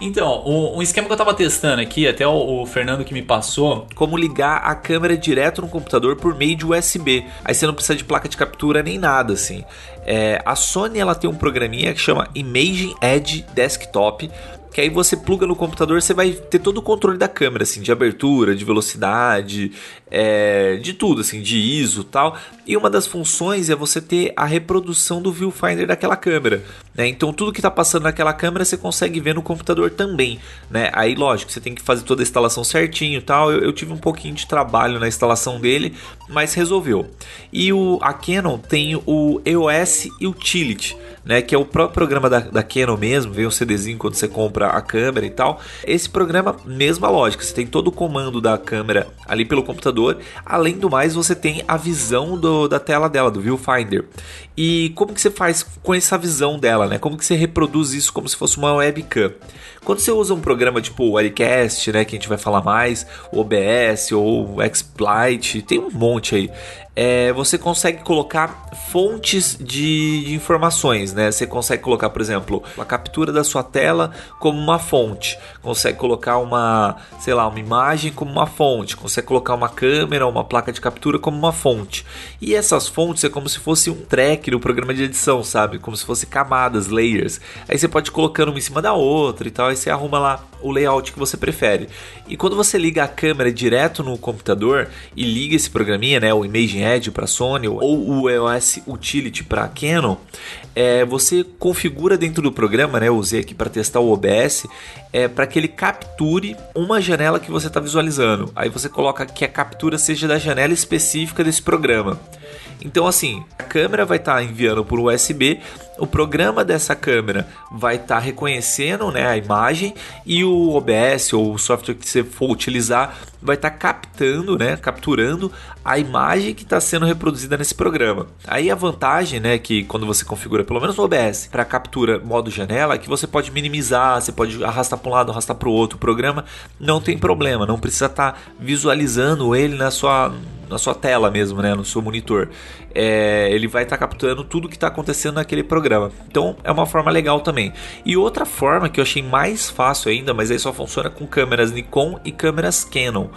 H: Então, o- um esquema que eu tava testando aqui, até o, o Fernando que me passou, como ligar a câmera direto no computador por meio de USB. Aí você não precisa de placa de captura nem nada, assim. É, a Sony ela tem um programinha que chama Imaging Edge Desktop. Que aí você pluga no computador, você vai ter todo o controle da câmera, assim, de abertura, de velocidade, é, de tudo, assim, de ISO tal. E uma das funções é você ter a reprodução do viewfinder daquela câmera, né? Então tudo que está passando naquela câmera você consegue ver no computador também, né? Aí lógico, você tem que fazer toda a instalação certinho tal. Eu, eu tive um pouquinho de trabalho na instalação dele, mas resolveu. E o, a Canon tem o EOS Utility, né? Que é o próprio programa da, da Canon mesmo, vem um CDzinho quando você compra a câmera e tal. Esse programa, mesma lógica, você tem todo o comando da câmera ali pelo computador. Além do mais, você tem a visão do, da tela dela, do viewfinder. E como que você faz com essa visão dela, né? Como que você reproduz isso como se fosse uma webcam? Quando você usa um programa tipo o Webcast, né, que a gente vai falar mais, o OBS ou o XSplit, tem um monte aí. É, você consegue colocar fontes de, de informações, né? Você consegue colocar, por exemplo, a captura da sua tela como uma fonte, consegue colocar uma, sei lá, uma imagem como uma fonte, consegue colocar uma câmera, uma placa de captura como uma fonte. E essas fontes é como se fosse um track no programa de edição, sabe? Como se fosse camadas, layers. Aí você pode colocando uma em cima da outra e tal, aí você arruma lá o layout que você prefere. E quando você liga a câmera direto no computador e liga esse programinha, né, o Imaging Edge para Sony ou o EOS Utility para Canon, é, você configura dentro do programa, né, eu usei aqui para testar o OBS, é, para que ele capture uma janela que você está visualizando. Aí você coloca que a captura seja da janela específica desse programa. Então, assim, a câmera vai estar enviando por USB, o programa dessa câmera vai estar reconhecendo né, a imagem e o OBS ou o software que você for utilizar vai estar captando, né, capturando a imagem que está sendo reproduzida nesse programa. Aí a vantagem, né, que quando você configura pelo menos o OBS para captura modo janela, é que você pode minimizar, você pode arrastar para um lado, arrastar para o outro. O programa não tem problema, não precisa estar visualizando ele na sua na sua tela mesmo, né, no seu monitor. É, ele vai estar capturando tudo que está acontecendo naquele programa. Então é uma forma legal também. E outra forma que eu achei mais fácil ainda, mas aí só funciona com câmeras Nikon e câmeras Canon,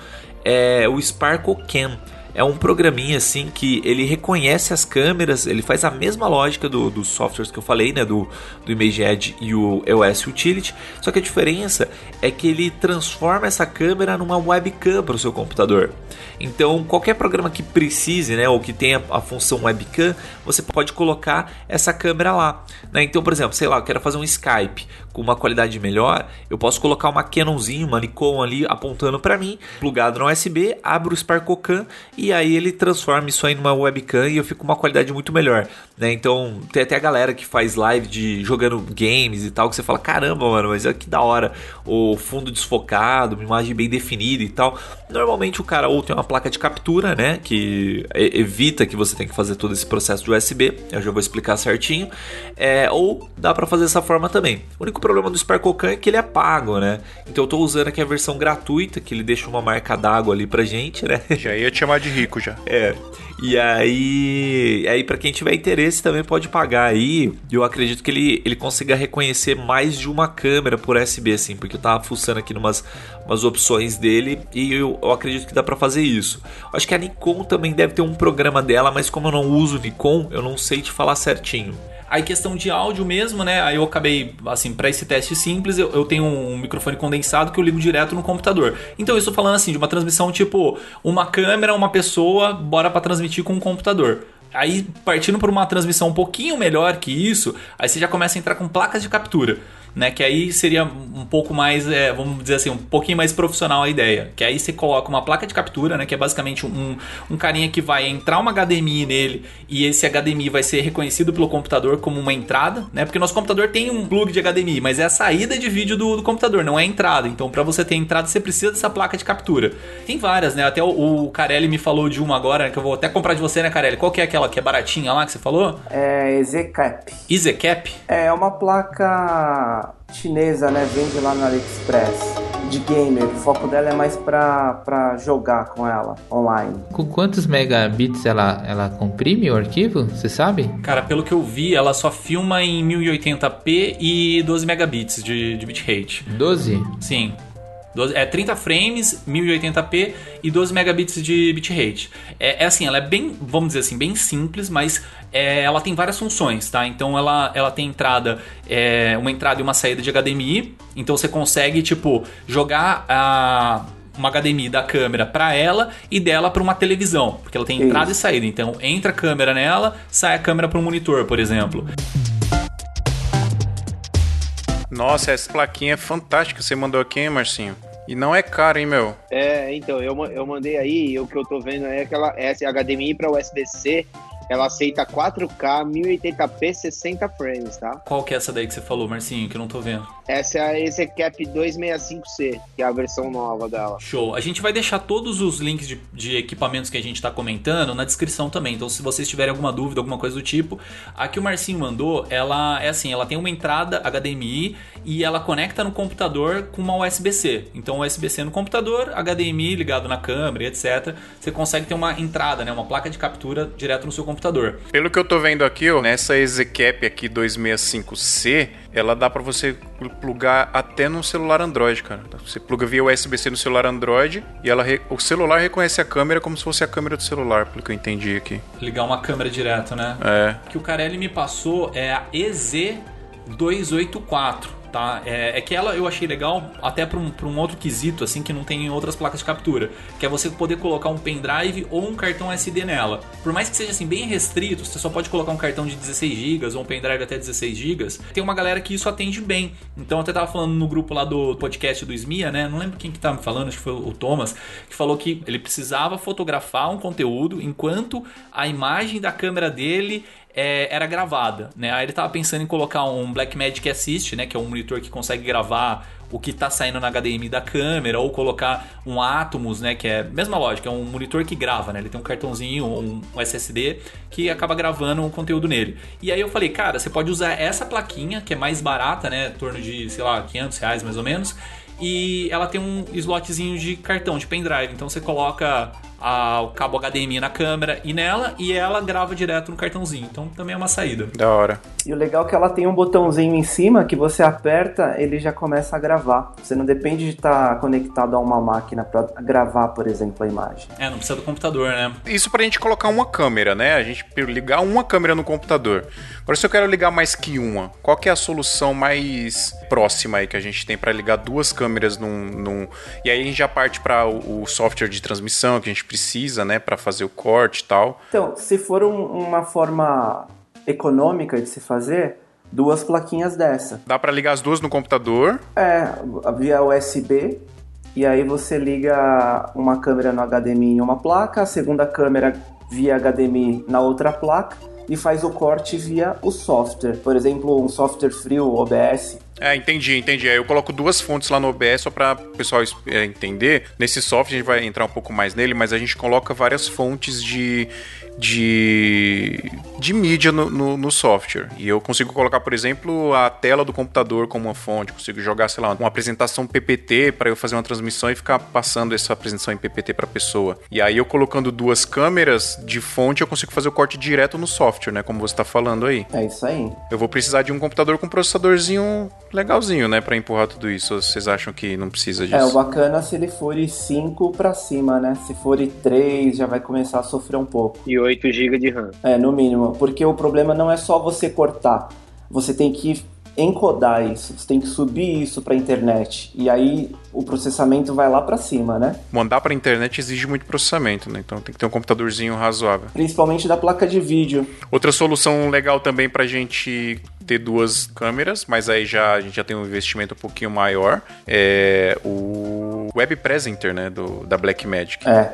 H: é o Sparkle Cam. É um programinha assim que ele reconhece as câmeras, ele faz a mesma lógica do, dos softwares que eu falei, né? Do, do Image Edge e o EOS Utility. Só que a diferença é que ele transforma essa câmera numa webcam para o seu computador. Então, qualquer programa que precise, né, ou que tenha a função webcam, você pode colocar essa câmera lá. Né? Então, por exemplo, sei lá, eu quero fazer um Skype com uma qualidade melhor, eu posso colocar uma Canonzinho, uma Nikon ali apontando para mim, plugado no USB, abro o SparkoCam e aí ele transforma isso aí numa webcam e eu fico com uma qualidade muito melhor. Né? Então, tem até a galera que faz live de jogando games e tal, que você fala, caramba, mano, mas é que da hora o fundo desfocado, uma imagem bem definida e tal. Normalmente o cara ou tem uma placa de captura, né, que evita que você tenha que fazer todo esse processo de USB, eu já vou explicar certinho, é, ou dá para fazer dessa forma também. O único problema do SparkleCam é que ele é pago, né, então eu tô usando aqui a versão gratuita, que ele deixa uma marca d'água ali pra gente, né.
C: Já ia te chamar de rico já.
H: É. E aí, aí para quem tiver interesse também pode pagar aí. Eu acredito que ele, ele consiga reconhecer mais de uma câmera por USB, assim, porque eu tava fuçando aqui numas umas opções dele e eu, eu acredito que dá para fazer isso. Acho que a Nikon também deve ter um programa dela, mas como eu não uso Nikon, eu não sei te falar certinho. Aí questão de áudio mesmo, né? Aí eu acabei, assim, para esse teste simples, eu, eu, tenho um microfone condensado que eu ligo direto no computador. Então eu estou falando assim de uma transmissão tipo uma câmera, uma pessoa, bora para transmitir com um computador.
A: Aí, partindo por uma transmissão um pouquinho melhor que isso, aí você já começa a entrar com placas de captura né? Que aí seria um pouco mais, é, vamos dizer assim, um pouquinho mais profissional a ideia. Que aí você coloca uma placa de captura, né? Que é basicamente um, um carinha que vai entrar uma HDMI nele e esse HDMI vai ser reconhecido pelo computador como uma entrada, né? Porque nosso computador tem um plug de HDMI, mas é a saída de vídeo do, do computador, não é a entrada. Então, para você ter entrada, você precisa dessa placa de captura. Tem várias, né? Até o, o Carelli me falou de uma agora, que eu vou até comprar de você, né, Carelli? Qual que é aquela que é baratinha lá que você falou?
E: É EasyCap.
A: EasyCap?
E: É uma placa chinesa, né? Vende lá no AliExpress. De gamer. O foco dela é mais pra, pra jogar com ela online.
D: Com quantos megabits ela, ela comprime o arquivo? Você sabe?
A: Cara, pelo que eu vi, ela só filma em 1080p e 12 megabits de, de bitrate.
D: 12?
A: Sim. 12, é 30 frames, 1080p e 12 megabits de bitrate. É, é assim, ela é bem, vamos dizer assim, bem simples, mas é, ela tem várias funções, tá? Então ela, ela tem entrada, é, uma entrada e uma saída de HDMI. Então você consegue, tipo, jogar a uma HDMI da câmera para ela e dela para uma televisão, porque ela tem entrada Isso. e saída. Então entra a câmera nela, sai a câmera para um monitor, por exemplo.
C: Nossa, essa plaquinha é fantástica você mandou aqui, hein, Marcinho? E não é caro, hein, meu?
B: É, então, eu, eu mandei aí, o que eu tô vendo é aquela essa HDMI para USB-C ela aceita 4K, 1080p, 60 frames, tá?
A: Qual que é essa daí que você falou, Marcinho, que eu não tô vendo?
B: Essa é a EasyCap 265C, que é a versão nova dela.
A: Show. A gente vai deixar todos os links de, de equipamentos que a gente tá comentando na descrição também. Então, se vocês tiverem alguma dúvida, alguma coisa do tipo, a que o Marcinho mandou, ela é assim, ela tem uma entrada HDMI e ela conecta no computador com uma USB-C. Então, USB-C no computador, HDMI ligado na câmera, etc. Você consegue ter uma entrada, né, uma placa de captura direto no seu computador computador.
C: Pelo que eu tô vendo aqui, ó, nessa EasyCap aqui 265C, ela dá para você plugar até no celular Android, cara. Você pluga via USB-C no celular Android e ela o celular reconhece a câmera como se fosse a câmera do celular, pelo que eu entendi aqui.
A: Ligar uma câmera direto, né?
C: É.
A: O que o Carelli me passou é a EZ284 tá? É, é, que ela eu achei legal até para um, um outro quesito, assim, que não tem em outras placas de captura, que é você poder colocar um pendrive ou um cartão SD nela. Por mais que seja, assim, bem restrito, você só pode colocar um cartão de 16 GB ou um pendrive até 16 GB, tem uma galera que isso atende bem. Então, eu até tava falando no grupo lá do podcast do SMIA, né? Não lembro quem que tava me falando, acho que foi o Thomas, que falou que ele precisava fotografar um conteúdo enquanto a imagem da câmera dele é, era gravada, né? Aí ele tava pensando em colocar um Blackmagic Assist, né? Que é um monitor que consegue gravar o que está saindo na HDMI da câmera, ou colocar um Atomos, né? Que é mesma lógica, é um monitor que grava, né? Ele tem um cartãozinho, um, um SSD que acaba gravando o conteúdo nele. E aí eu falei, cara, você pode usar essa plaquinha, que é mais barata, né? Em torno de, sei lá, 500 reais mais ou menos. E ela tem um slotzinho de cartão, de pendrive. Então você coloca o cabo HDMI na câmera e nela e ela grava direto no cartãozinho. Então também é uma saída.
C: Da hora.
E: E o legal é que ela tem um botãozinho em cima que você aperta, ele já começa a gravar. Você não depende de estar tá conectado a uma máquina para gravar, por exemplo, a imagem.
A: É, não precisa do computador, né?
C: Isso pra gente colocar uma câmera, né? A gente ligar uma câmera no computador. Agora se eu quero ligar mais que uma, qual que é a solução mais próxima aí que a gente tem para ligar duas câmeras num, num, E aí a gente já parte para o, o software de transmissão que a gente precisa, né, para fazer o corte e tal.
E: Então, se for um, uma forma econômica de se fazer, duas plaquinhas dessa.
C: Dá para ligar as duas no computador?
E: É, via USB. E aí você liga uma câmera no HDMI em uma placa, a segunda câmera via HDMI na outra placa e faz o corte via o software. Por exemplo, um software frio, OBS,
C: é, entendi, entendi. Eu coloco duas fontes lá no OBS só para o pessoal é, entender. Nesse software a gente vai entrar um pouco mais nele, mas a gente coloca várias fontes de, de, de mídia no, no, no, software. E eu consigo colocar, por exemplo, a tela do computador como uma fonte, consigo jogar, sei lá, uma apresentação PPT para eu fazer uma transmissão e ficar passando essa apresentação em PPT para a pessoa. E aí eu colocando duas câmeras de fonte, eu consigo fazer o corte direto no software, né? Como você está falando aí.
E: É isso aí.
C: Eu vou precisar de um computador com processadorzinho legalzinho, né, para empurrar tudo isso. Vocês acham que não precisa disso?
E: É, o bacana se ele for 5 para cima, né? Se for 3, já vai começar a sofrer um pouco.
B: E 8 GB de RAM.
E: É, no mínimo. Porque o problema não é só você cortar. Você tem que encodar isso, você tem que subir isso para a internet. E aí o processamento vai lá para cima, né?
C: Mandar pra internet exige muito processamento, né? Então tem que ter um computadorzinho razoável.
E: Principalmente da placa de vídeo.
C: Outra solução legal também pra gente ter duas câmeras, mas aí já a gente já tem um investimento um pouquinho maior, é o Web Presenter, né, do, da Blackmagic.
E: É.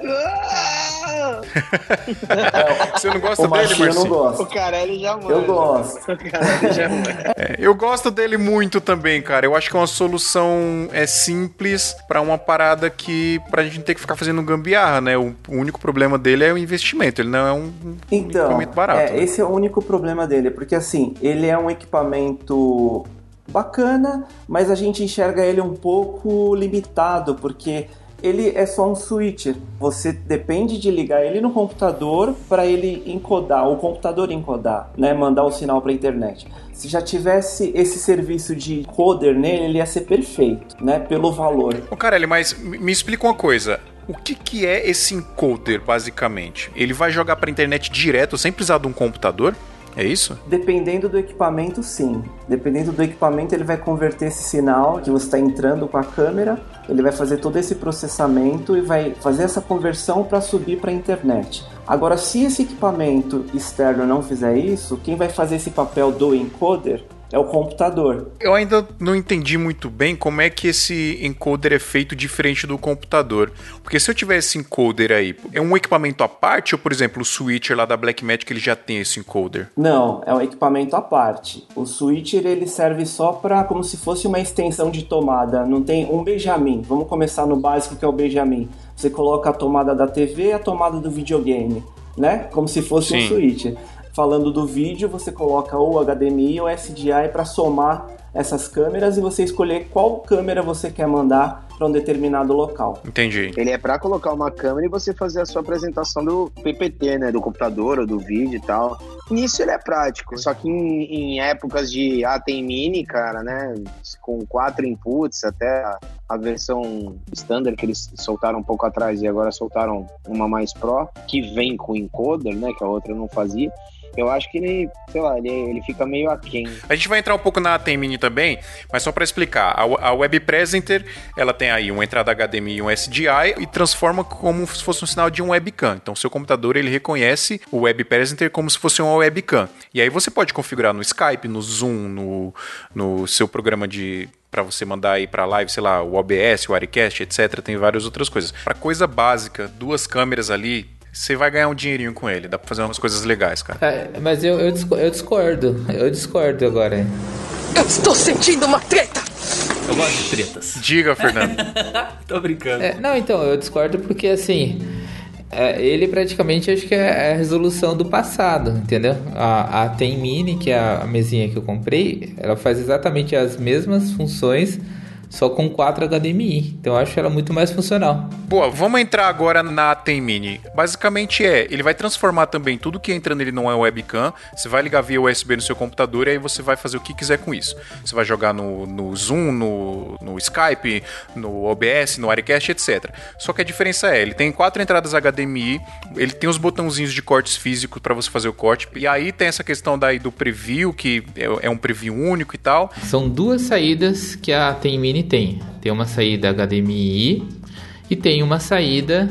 C: Você não gosta
E: O
C: dele,
E: machinho eu não
C: Marcinho?
B: O
E: gosto.
B: Carelli já manda.
E: Eu gosto.
B: O Carelli já manda.
C: É, eu gosto dele muito também, cara. Eu acho que é uma solução é simples pra uma parada que pra gente não ter que ficar fazendo gambiarra, né? O, o único problema dele é o investimento. Ele não é um
E: Então,
C: equipamento barato.
E: é,
C: né?
E: esse é o único problema dele, porque assim, ele é um equipamento bacana, mas a gente enxerga ele um pouco limitado, porque ele é só um switcher. Você depende de ligar ele no computador para ele encodar, o computador encodar, né, mandar o sinal para a internet. Se já tivesse esse serviço de encoder nele, ele ia ser perfeito, né, pelo valor.
C: Ô, Carelli, mas me explica uma coisa. O que, que é esse encoder, basicamente? Ele vai jogar pra internet direto sem precisar de um computador? É isso?
E: Dependendo do equipamento, sim. Dependendo do equipamento, ele vai converter esse sinal que você está entrando com a câmera, ele vai fazer todo esse processamento e vai fazer essa conversão para subir para a internet. Agora, se esse equipamento externo não fizer isso, quem vai fazer esse papel do encoder é o computador.
C: Eu ainda não entendi muito bem como é que esse encoder é feito diferente do computador. Porque se eu tiver esse encoder aí, é um equipamento à parte ou, por exemplo, o switcher lá da Blackmagic ele já tem esse encoder?
E: Não, é um equipamento à parte. O switcher ele serve só para como se fosse uma extensão de tomada. Não tem um Benjamin. Vamos começar no básico que é o Benjamin. Você coloca a tomada da TV e a tomada do videogame, né? Como se fosse um
C: Sim.
E: switcher. Falando do vídeo, você coloca ou HDMI ou SDI para somar essas câmeras e você escolher qual câmera você quer mandar para um determinado local.
C: Entendi.
B: Ele é pra colocar uma câmera e você fazer a sua apresentação do PPT, né? Do computador ou do vídeo e tal. Nisso ele é prático. Só que em, em épocas de ah, tem mini, cara, né? Com quatro inputs, até a, a versão standard que eles soltaram um pouco atrás e agora soltaram uma mais pro, que vem com encoder, né? Que a outra não fazia. Eu acho que ele, sei lá, ele, ele fica meio aquém.
C: A gente vai entrar um pouco na ATEM também, mas só para explicar, a, a Web Presenter, ela tem aí uma entrada HDMI e um SDI e transforma como se fosse um sinal de um webcam. Então, seu computador ele reconhece o Web Presenter como se fosse uma webcam. E aí você pode configurar no Skype, no Zoom, no, no seu programa de para você mandar aí para live, sei lá, o OBS, o Arecast, etc. Tem várias outras coisas. Para coisa básica, duas câmeras ali, você vai ganhar um dinheirinho com ele. Dá para fazer umas coisas legais, cara.
D: É, mas eu, eu, disco- eu discordo. Eu discordo agora.
I: Eu estou sentindo uma treta!
A: Eu gosto de tretas.
C: Diga, Fernando.
A: Tô brincando.
D: É, não, então, eu discordo porque assim. é, ele praticamente acho que é a resolução do passado, entendeu? A, a Tem Mini, que é a mesinha que eu comprei, ela faz exatamente as mesmas funções, só com 4 HDMI. Então eu acho ela muito mais funcional.
C: Boa, vamos entrar agora na ATEM Mini. Basicamente é, ele vai transformar também tudo que entra nele não é webcam. Você vai ligar via USB no seu computador e aí você vai fazer o que quiser com isso. Você vai jogar no, no Zoom, no, no Skype, no OBS, no Arecast, etc. Só que a diferença é, ele tem quatro entradas HDMI, ele tem os botãozinhos de cortes físicos para você fazer o corte. E aí tem essa questão daí do preview, que é, é um preview único e tal.
D: São duas saídas que a Tem Mini tem. Tem uma saída HDMI e tem uma saída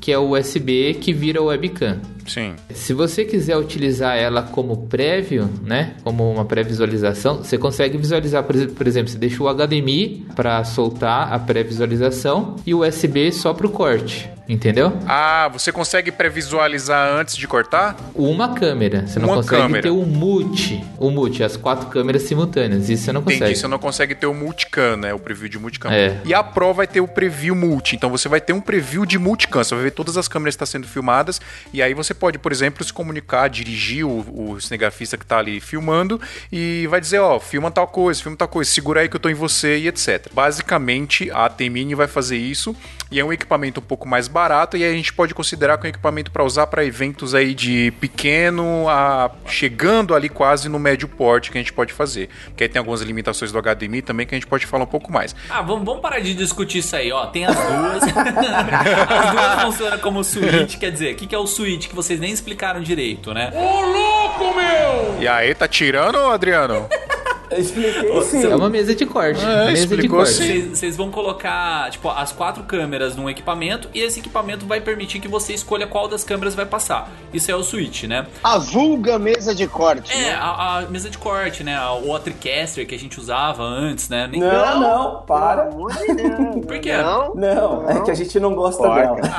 D: que é o USB que vira webcam.
C: Sim.
D: Se você quiser utilizar ela como prévio, né, como uma pré-visualização, você consegue visualizar, por ex- por exemplo, você deixa o HDMI para soltar a pré-visualização e o USB só para o corte, entendeu?
C: Ah, você consegue pré-visualizar antes de cortar?
D: Uma câmera, você não
C: Uma
D: consegue
C: câmera.
D: ter o mute, o mute, as quatro câmeras simultâneas, isso você não consegue.
C: Entendi, você não consegue ter o multicam, né? O preview de multicam.
D: É.
C: E a Pro vai ter o preview multi. Então você vai ter um preview de multicam. Você vai ver todas as câmeras que estão sendo filmadas. E aí você pode, por exemplo, se comunicar, dirigir o, o cinegrafista que está ali filmando e vai dizer, ó, filma tal coisa, filma tal coisa, segura aí que eu tô em você e etc. Basicamente, a AT Mini vai fazer isso. E é um equipamento um pouco mais barato e a gente pode considerar que é um equipamento para usar para eventos aí de pequeno a chegando ali quase no médio porte que a gente pode fazer. Porque aí tem algumas limitações do HDMI também que a gente pode falar um pouco mais.
A: Ah, vamos, vamos parar de discutir isso aí, ó. Tem as duas. as duas funcionam como switch, quer dizer, o que, que é o switch que vocês nem explicaram direito, né?
C: E aí, tá tirando, Adriano?
E: Eu expliquei sim.
D: É uma mesa de corte.
C: É,
D: mesa de
C: explicou
D: corte.
C: sim.
A: Vocês vão colocar, tipo, as quatro câmeras num equipamento e esse equipamento vai permitir que você escolha qual das câmeras vai passar. Isso é o switch, né?
B: A vulga mesa de corte.
A: É,
B: né?
A: a, a mesa de corte, né? A- O Tricaster que a gente usava antes, né? Nem-
E: Não, não, para.
B: Pelo amor de Deus.
A: Por quê?
B: Não,
E: Não, é que a gente não gosta
B: Porca.
E: dela.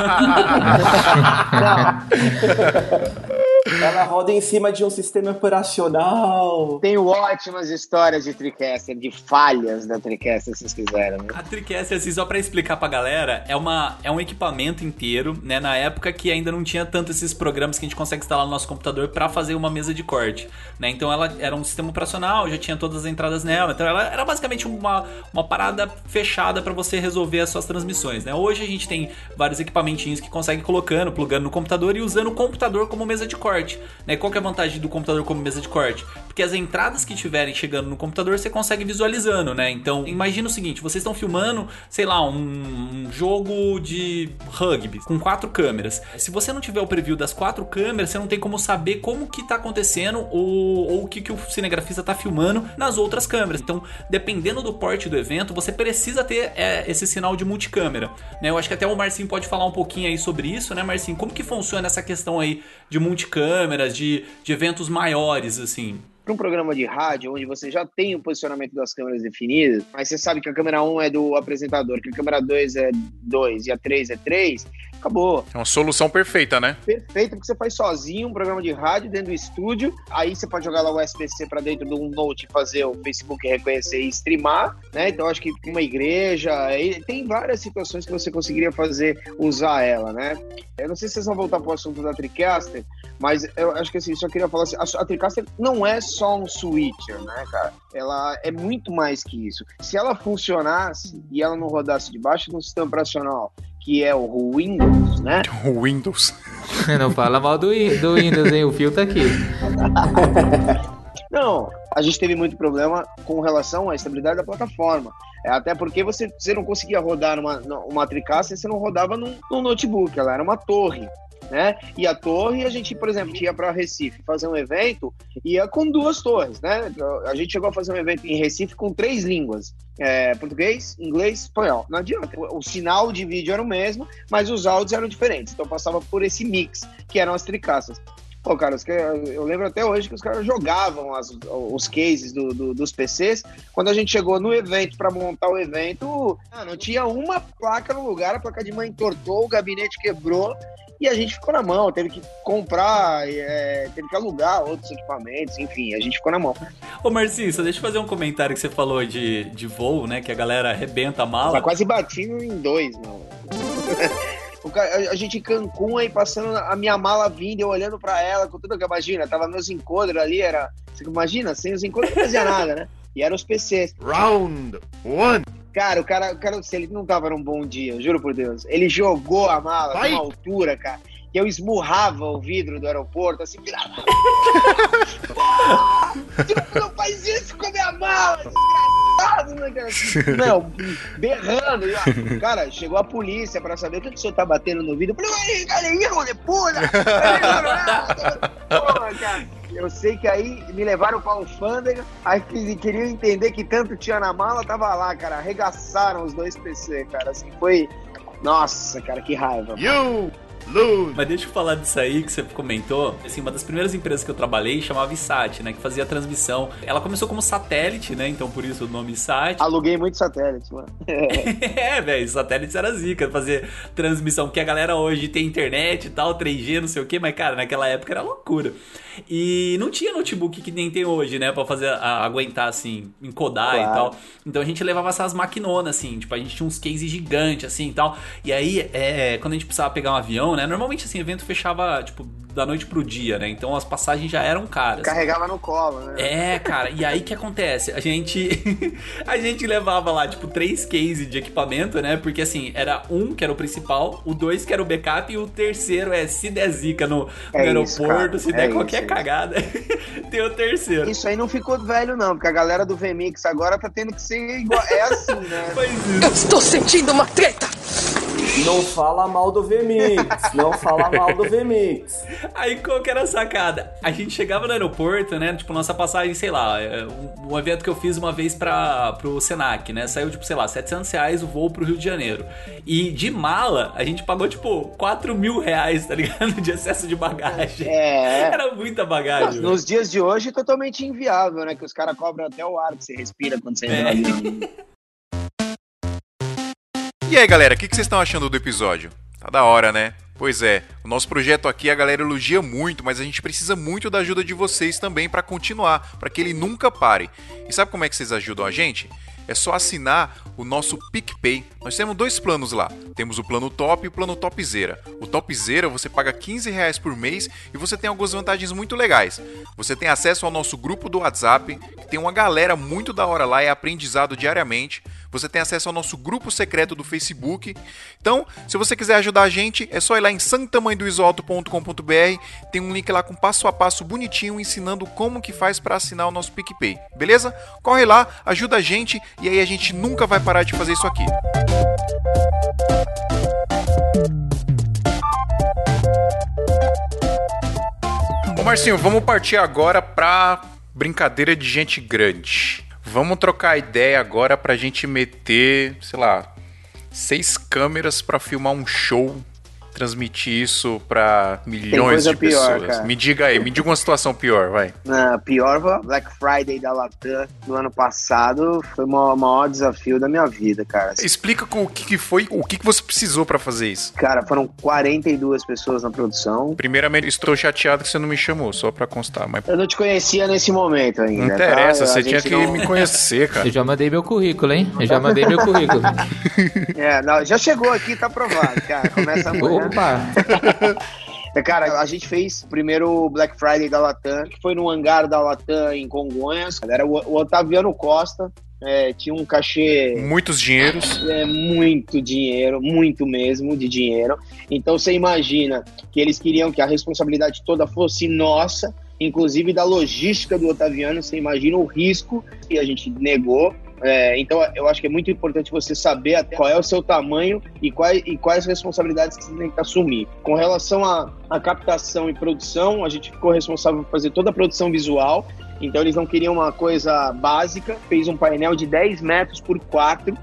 E: Ela roda em cima de um sistema operacional.
B: Tenho ótimas histórias de TriCaster, de falhas da TriCaster, se vocês quiserem. Né?
A: A Tricaster, assim, só pra explicar pra galera, é, uma, é um equipamento inteiro, né? Na época que ainda não tinha tanto esses programas que a gente consegue instalar no nosso computador pra fazer uma mesa de corte, né? Então ela era um sistema operacional, já tinha todas as entradas nela, então ela era basicamente uma, uma parada fechada pra você resolver as suas transmissões, né? Hoje a gente tem vários equipamentinhos que consegue colocando, plugando no computador e usando o computador como mesa de corte, né? Qual que é a vantagem do computador como mesa de corte? Porque as entradas que tiverem chegando no computador você consegue visualizando, né? Então imagina o seguinte, vocês estão filmando, sei lá, um, um jogo de rugby com quatro câmeras. Se você não tiver o preview das quatro câmeras, você não tem como saber como que tá acontecendo ou, ou o que, que o cinegrafista tá filmando nas outras câmeras. Então, dependendo do porte do evento, você precisa ter é, esse sinal de multicâmera. Né? Eu acho que até o Marcinho pode falar um pouquinho aí sobre isso, né, Marcinho? Como que funciona essa questão aí de multicâmeras, de, de eventos maiores, assim?
B: Para um programa de rádio, onde você já tem o posicionamento das câmeras definidas, mas você sabe que a câmera 1 é do apresentador, que a câmera 2 é 2 e a 3 é 3, acabou.
C: É uma solução perfeita, né?
B: Perfeito, porque você faz sozinho um programa de rádio dentro do estúdio, aí você pode jogar lá o SPC para dentro de um note e fazer o Facebook reconhecer e streamar, né? Então acho que uma igreja, tem várias situações que você conseguiria fazer, usar ela, né? Eu não sei se vocês vão voltar para o assunto da TriCaster, mas eu acho que assim, só queria falar assim, a, a TriCaster não é só um switcher, né, cara? Ela é muito mais que isso. Se ela funcionasse e ela não rodasse debaixo de um sistema operacional que é o Windows, né?
C: O Windows.
D: Não fala mal do, do Windows, hein? O fio tá aqui.
B: Não, a gente teve muito problema com relação à estabilidade da plataforma. É, até porque você, você não conseguia rodar numa, uma tricaster, você não rodava num, num notebook, ela era uma torre. Né? E a torre, a gente, por exemplo, ia para Recife fazer um evento, ia com duas torres, né? A gente chegou a fazer um evento em Recife com três línguas: é, português, inglês, espanhol. Não adianta. O, o sinal de vídeo era o mesmo, mas os áudios eram diferentes. Então passava por esse mix, que eram as tricaças. Pô, cara, eu lembro até hoje que os caras jogavam as- os cases do- do- dos PCs. Quando a gente chegou no evento para montar o evento, ah, não tinha uma placa no lugar, a placa de mãe entortou, o gabinete quebrou e a gente ficou na mão. Teve que comprar, é, teve que alugar outros equipamentos, enfim, a gente ficou na mão.
A: Ô Marcinho, só deixa eu fazer um comentário que você falou de, de voo, né? Que a galera arrebenta a mala.
B: Tá quase batindo em dois, mano. O ca- a, gente em Cancún aí passando a minha mala vindo, eu olhando pra ela com tudo que imagina, tava meus encontros ali, era. Você imagina, sem os encontros não fazia nada, né? E eram os PCs.
J: Round one.
B: Cara, o cara, o cara, se ele não tava num bom dia, juro por Deus, ele jogou a mala
J: Vai.
B: com uma altura, cara, que eu esmurrava o vidro do aeroporto, assim, da- Pô, tipo, não faz isso com a minha mala, desgraçado, né, cara? Assim, Não, berrando. E, ó, cara, chegou a polícia pra saber o que, que o senhor tá batendo no vidro. Eu falei, "Ué, cara, hijo de puta! Pô, cara, eu sei que aí me levaram pra alfândega, aí que- queriam entender que tanto tinha na mala, tava lá, cara. Arregaçaram os dois PC, cara. Assim, foi. Nossa, cara, que raiva.
J: You lose.
A: Mas deixa eu falar disso aí que você comentou. Assim, uma das primeiras empresas que eu trabalhei chamava ISAT, né? Que fazia transmissão. Ela começou como satélite, né? Então por isso o nome ISAT.
B: Aluguei muito satélite, mano.
A: é, velho, satélites era zica, fazer transmissão, porque a galera hoje tem internet e tal, 3G, não sei o que, mas cara, naquela época era loucura. E não tinha notebook que nem tem hoje, né, pra fazer, a- aguentar assim, encodar e
B: Claro.
A: tal. Então a gente levava essas maquinonas, assim, tipo, a gente tinha uns cases gigantes, assim e tal. E aí, é, quando a gente precisava pegar um avião, né, normalmente assim, o evento fechava, tipo, da noite pro dia, né, então as passagens já eram caras.
B: Carregava no colo, né?
A: É, cara, e aí que acontece? A gente a gente levava lá, tipo, três cases de equipamento, né? Porque assim, era um que era o principal, o dois que era o backup e o terceiro é se der zica no, no
B: É isso,
A: aeroporto,
B: cara,
A: se
B: é
A: der
B: isso,
A: qualquer
B: é
A: cagada, tem o terceiro.
B: Isso aí não ficou velho, não, porque a galera do VMix agora tá tendo que ser igual. É assim, né?
A: Pois
I: Eu estou sentindo uma treta!
E: Não fala mal do VMix, não fala mal do VMix.
A: Aí qual que era a sacada? A gente chegava no aeroporto, né? Tipo, nossa passagem, sei lá, é, um, um evento que eu fiz uma vez para pro Senac, né? Saiu, tipo, sei lá, 700 reais o voo pro Rio de Janeiro. E de mala, a gente pagou, tipo, 4 mil reais, tá ligado? De excesso de bagagem.
B: É.
A: Era muita bagagem.
B: Nos dias de hoje, totalmente inviável, né? Que os caras cobram até o ar que você respira quando você entra no avião.
C: E aí, galera, o que, que vocês estão achando do episódio? Tá da hora, né? Pois é, o nosso projeto aqui a galera elogia muito, mas a gente precisa muito da ajuda de vocês também para continuar, para que ele nunca pare. E sabe como é que vocês ajudam a gente? É só assinar o nosso PicPay. Nós temos dois planos lá. Temos o plano top e o plano topzera. O topzera você paga 15 reais por mês e você tem algumas vantagens muito legais. Você tem acesso ao nosso grupo do WhatsApp, que tem uma galera muito da hora lá é aprendizado diariamente. Você tem acesso ao nosso grupo secreto do Facebook. Então, se você quiser ajudar a gente, é só ir lá em santamanhodoisoalto.com.br. Tem um link lá com passo a passo bonitinho ensinando como que faz para assinar o nosso PicPay. Beleza? Corre lá, ajuda a gente e aí a gente nunca vai parar de fazer isso aqui. Ô Marcinho, vamos partir agora pra brincadeira de gente grande. Vamos trocar ideia agora pra gente meter, sei lá, seis câmeras pra filmar um show, transmitir isso pra milhões de
B: pior,
C: pessoas.
B: cara.
C: Me diga aí, me diga uma situação pior, vai.
B: Na pior Black Friday da Latam do ano passado foi o maior, desafio da minha vida, cara.
C: Explica com o que, que foi, o que, que você precisou pra fazer isso.
B: Cara, foram 42 pessoas na produção.
C: Primeiramente, estou chateado que você não me chamou, só pra constar, mas
B: Eu não te conhecia nesse momento ainda.
C: não interessa,
B: tá?
C: Você tinha que
B: não-
C: me conhecer, cara.
D: Eu já mandei meu currículo, hein? Eu já mandei meu currículo.
B: É, não, já chegou aqui, tá aprovado, cara. Começa amanhã.
D: Opa!
B: É, Cara, a gente fez o primeiro Black Friday da Latam, que foi no hangar da Latam em Congonhas. Era o, Otaviano Costa. é, tinha um cachê
C: Muitos dinheiros.
B: é muito dinheiro, muito mesmo de dinheiro. Então você imagina que eles queriam que a responsabilidade toda fosse nossa, inclusive da logística do Otaviano. Você imagina o risco e a gente negou. É, então eu acho que é muito importante você saber qual é o seu tamanho e quais, e quais responsabilidades que você tem que assumir. Com relação à captação e produção, a gente ficou responsável por fazer toda a produção visual. Então eles não queriam uma coisa básica, fez um painel de 10 metros por 4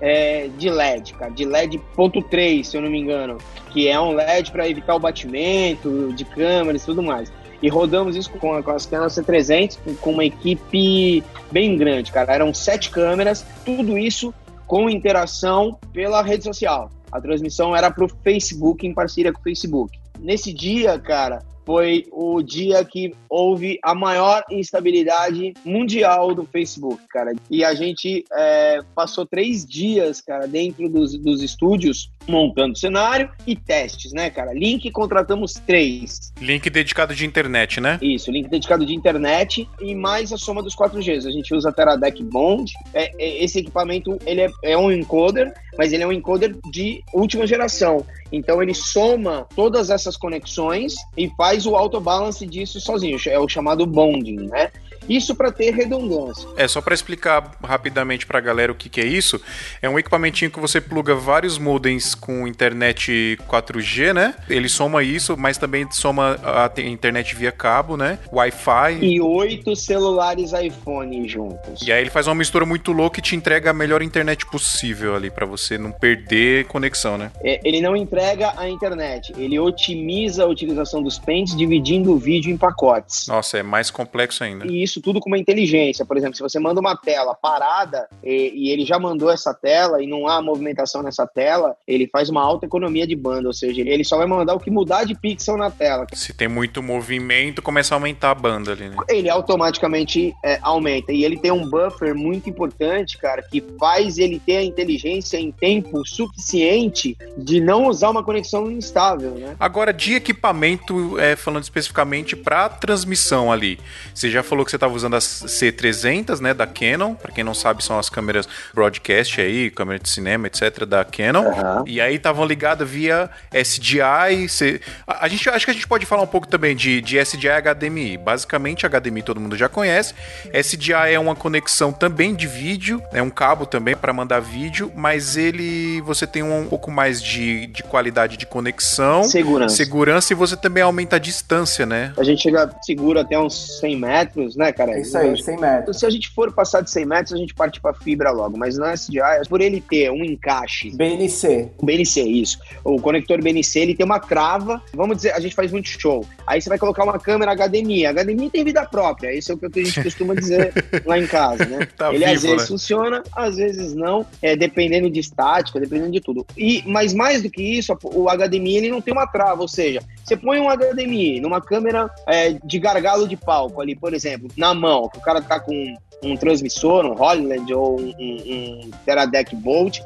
B: é, de LED, cara, de LED ponto .3, se eu não me engano, que é um LED para evitar o batimento de câmeras e tudo mais. E rodamos isso com, com as Canon C300, com- com uma equipe bem grande, cara. Eram sete câmeras, tudo isso com interação pela rede social. A transmissão era para o Facebook, em parceria com o Facebook. Nesse dia, cara, foi o dia que houve a maior instabilidade mundial do Facebook, cara. E a gente é, passou três dias, cara, dentro dos, dos estúdios, montando cenário e testes, né, cara? Link contratamos três.
C: Link dedicado de internet, né?
B: Isso, link dedicado de internet e mais a soma dos 4Gs. A gente usa a Teradek Bond. É, é, esse equipamento ele é, é um encoder, mas ele é um encoder de última geração. Então ele soma todas essas conexões e faz o autobalance disso sozinho. É o chamado bonding, né? Isso para ter redundância.
C: É, só pra explicar rapidamente pra galera o que, que é isso, é um equipamentinho que você pluga vários modems com internet 4G, né? Ele soma isso, mas também soma a te- internet via cabo, né? Wi-Fi.
B: E oito celulares iPhone juntos.
C: E aí ele faz uma mistura muito louca e te entrega a melhor internet possível ali, pra você não perder conexão, né?
B: É, ele não entrega a internet, ele otimiza a utilização dos pentes dividindo o vídeo em pacotes.
C: Nossa, é mais complexo ainda.
B: E isso tudo com uma inteligência. Por exemplo, se você manda uma tela parada e, e ele já mandou essa tela e não há movimentação nessa tela, ele faz uma alta economia de banda, ou seja, ele só vai mandar o que mudar de pixel na tela.
C: Se tem muito movimento, começa a aumentar a banda ali, né?
B: Ele automaticamente é, aumenta. E ele tem um buffer muito importante, cara, que faz ele ter a inteligência em tempo suficiente de não usar uma conexão instável, né?
C: Agora, de equipamento, é, falando especificamente pra transmissão ali, você já falou que você tá tava usando a C300, né, da Canon. Pra quem não sabe, são as câmeras broadcast aí, câmera de cinema, etc, da Canon.
B: Aham.
C: E aí estavam ligadas via SDI. C... A, a gente acho que a gente pode falar um pouco também de, de SDI e HDMI. Basicamente, HDMI todo mundo já conhece. SDI é uma conexão também de vídeo, é um cabo também para mandar vídeo, mas ele você tem um pouco mais de, de qualidade de conexão,
B: Segurança.
C: segurança e você também aumenta a distância, né?
B: A gente chega seguro até uns 100 metros, né, cara?
E: É isso aí, 100 metros.
B: Se a gente for passar de 100 metros, a gente parte pra fibra logo. Mas no SDI, por ele ter um encaixe,
E: BNC.
B: o BNC, isso. O conector BNC, ele tem uma trava. Vamos dizer, a gente faz muito show. Aí você vai colocar uma câmera HDMI. HDMI tem vida própria. Isso é o que a gente costuma dizer lá em casa, né?
C: Tá
B: ele às
C: vivo,
B: vezes
C: né?
B: funciona, às vezes não, é, dependendo de estática, dependendo de tudo. E, mas mais do que isso, o HDMI ele não tem uma trava, ou seja, você põe um HDMI numa câmera é, de gargalo de palco ali, por exemplo, na mão, que o cara tá com um transmissor, um Hollyland ou um, um, um Teradek Bolt.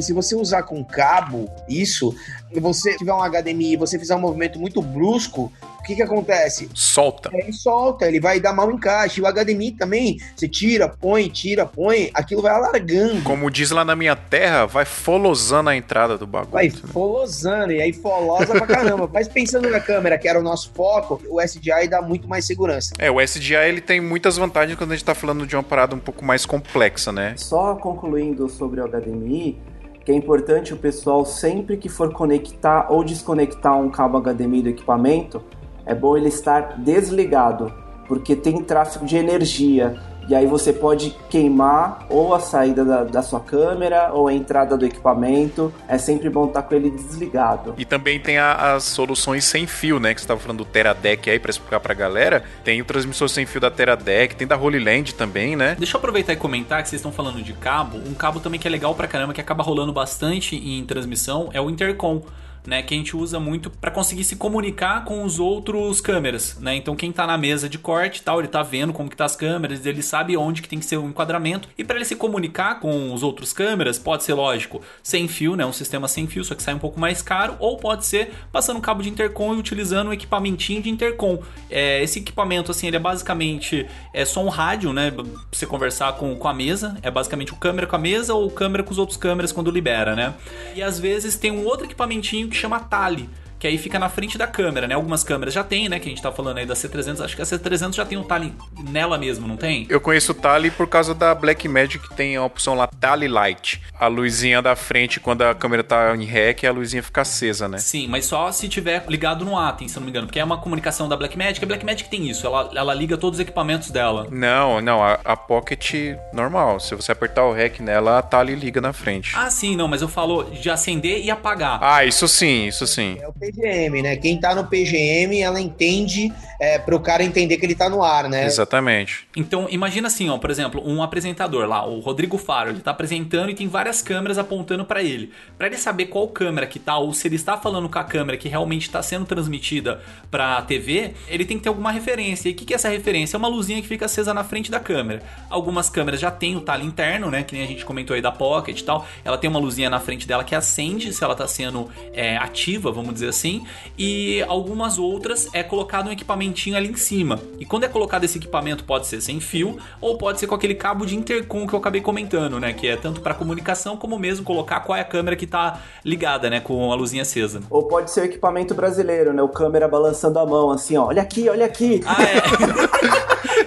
B: Se você usar com cabo isso, e você tiver um HDMI e você fizer um movimento muito brusco, que que acontece?
C: Solta.
B: Ele solta, ele vai dar mau encaixe. O HDMI também, você tira, põe, tira, põe, aquilo vai alargando.
C: Como diz lá na minha terra, vai folosando a entrada do bagulho.
B: Vai folosando, e aí folosa pra caramba. Mas pensando na câmera, que era o nosso foco, o SDI dá muito mais segurança.
C: É, o SDI ele tem muitas vantagens quando a gente tá falando de uma parada um pouco mais complexa, né?
E: Só concluindo sobre o HDMI, que é importante o pessoal sempre que for conectar ou desconectar um cabo HDMI do equipamento, é bom ele estar desligado, porque tem tráfego de energia. E aí você pode queimar ou a saída da, da sua câmera ou a entrada do equipamento. É sempre bom estar com ele desligado.
C: E também tem a- as soluções sem fio, né? Que você tava falando do Teradek aí pra explicar pra galera. Tem o transmissor sem fio da Teradek, tem da Holy Land também, né?
A: Deixa eu aproveitar e comentar que vocês estão falando de cabo. Um cabo também que é legal pra caramba, que acaba rolando bastante em transmissão, é o intercom. Né, que a gente usa muito pra conseguir se comunicar com os outros câmeras, né? Então quem tá na mesa de corte, tal, ele tá vendo como que tá as câmeras, ele sabe onde que tem que ser o enquadramento e pra ele se comunicar com os outros câmeras, pode ser lógico, sem fio, né, um sistema sem fio, só que sai um pouco mais caro, ou pode ser passando um cabo de intercom e utilizando um equipamentinho de intercom. É, esse equipamento assim, ele é basicamente é só um rádio, né, pra você conversar com, com a mesa, é basicamente o câmera com a mesa ou câmera com os outros câmeras quando libera, né? E às vezes tem um outro equipamentinho que chama Tali. Que aí fica na frente da câmera, né? Algumas câmeras já tem, né? Que a gente tá falando aí da C300. Acho que a C300 já tem um Tali nela mesmo, não tem?
C: Eu conheço o Tali por causa da Blackmagic, que tem a opção lá Tali Light. A luzinha da frente, quando a câmera tá em rec, a luzinha fica acesa, né?
A: Sim, mas só se tiver ligado no Atem, se eu não me engano. Porque é uma comunicação da Blackmagic. A Blackmagic tem isso. Ela, ela liga todos os equipamentos dela.
C: Não, não, a, a Pocket normal. Se você apertar o rec nela, a Tali liga na frente.
A: Ah, sim, não. Mas eu falo de acender e apagar.
C: Ah, isso sim, isso sim.
B: É o PGM, né? Quem tá no PGM, ela entende é, pro cara entender que ele tá no ar, né?
C: Exatamente.
A: Então, imagina assim, ó, por exemplo, um apresentador lá, o Rodrigo Faro, ele tá apresentando e tem várias câmeras apontando pra ele. Pra ele saber qual câmera que tá ou se ele está falando com a câmera que realmente tá sendo transmitida pra TV, ele tem que ter alguma referência. E o que, que é essa referência? É uma luzinha que fica acesa na frente da câmera. Algumas câmeras já tem o talo interno, né, que nem a gente comentou aí da Pocket e tal. Ela tem uma luzinha na frente dela que acende se ela tá sendo é, ativa, vamos dizer assim. E algumas outras é colocado um equipamentinho ali em cima. E quando é colocado esse equipamento, pode ser sem fio ou pode ser com aquele cabo de intercom que eu acabei comentando, né? Que é tanto para comunicação como mesmo colocar qual é a câmera que tá ligada, né? Com a luzinha acesa.
E: Ou pode ser o equipamento brasileiro, né? O câmera balançando a mão, assim, ó. Olha aqui, olha aqui.
A: Ah, é.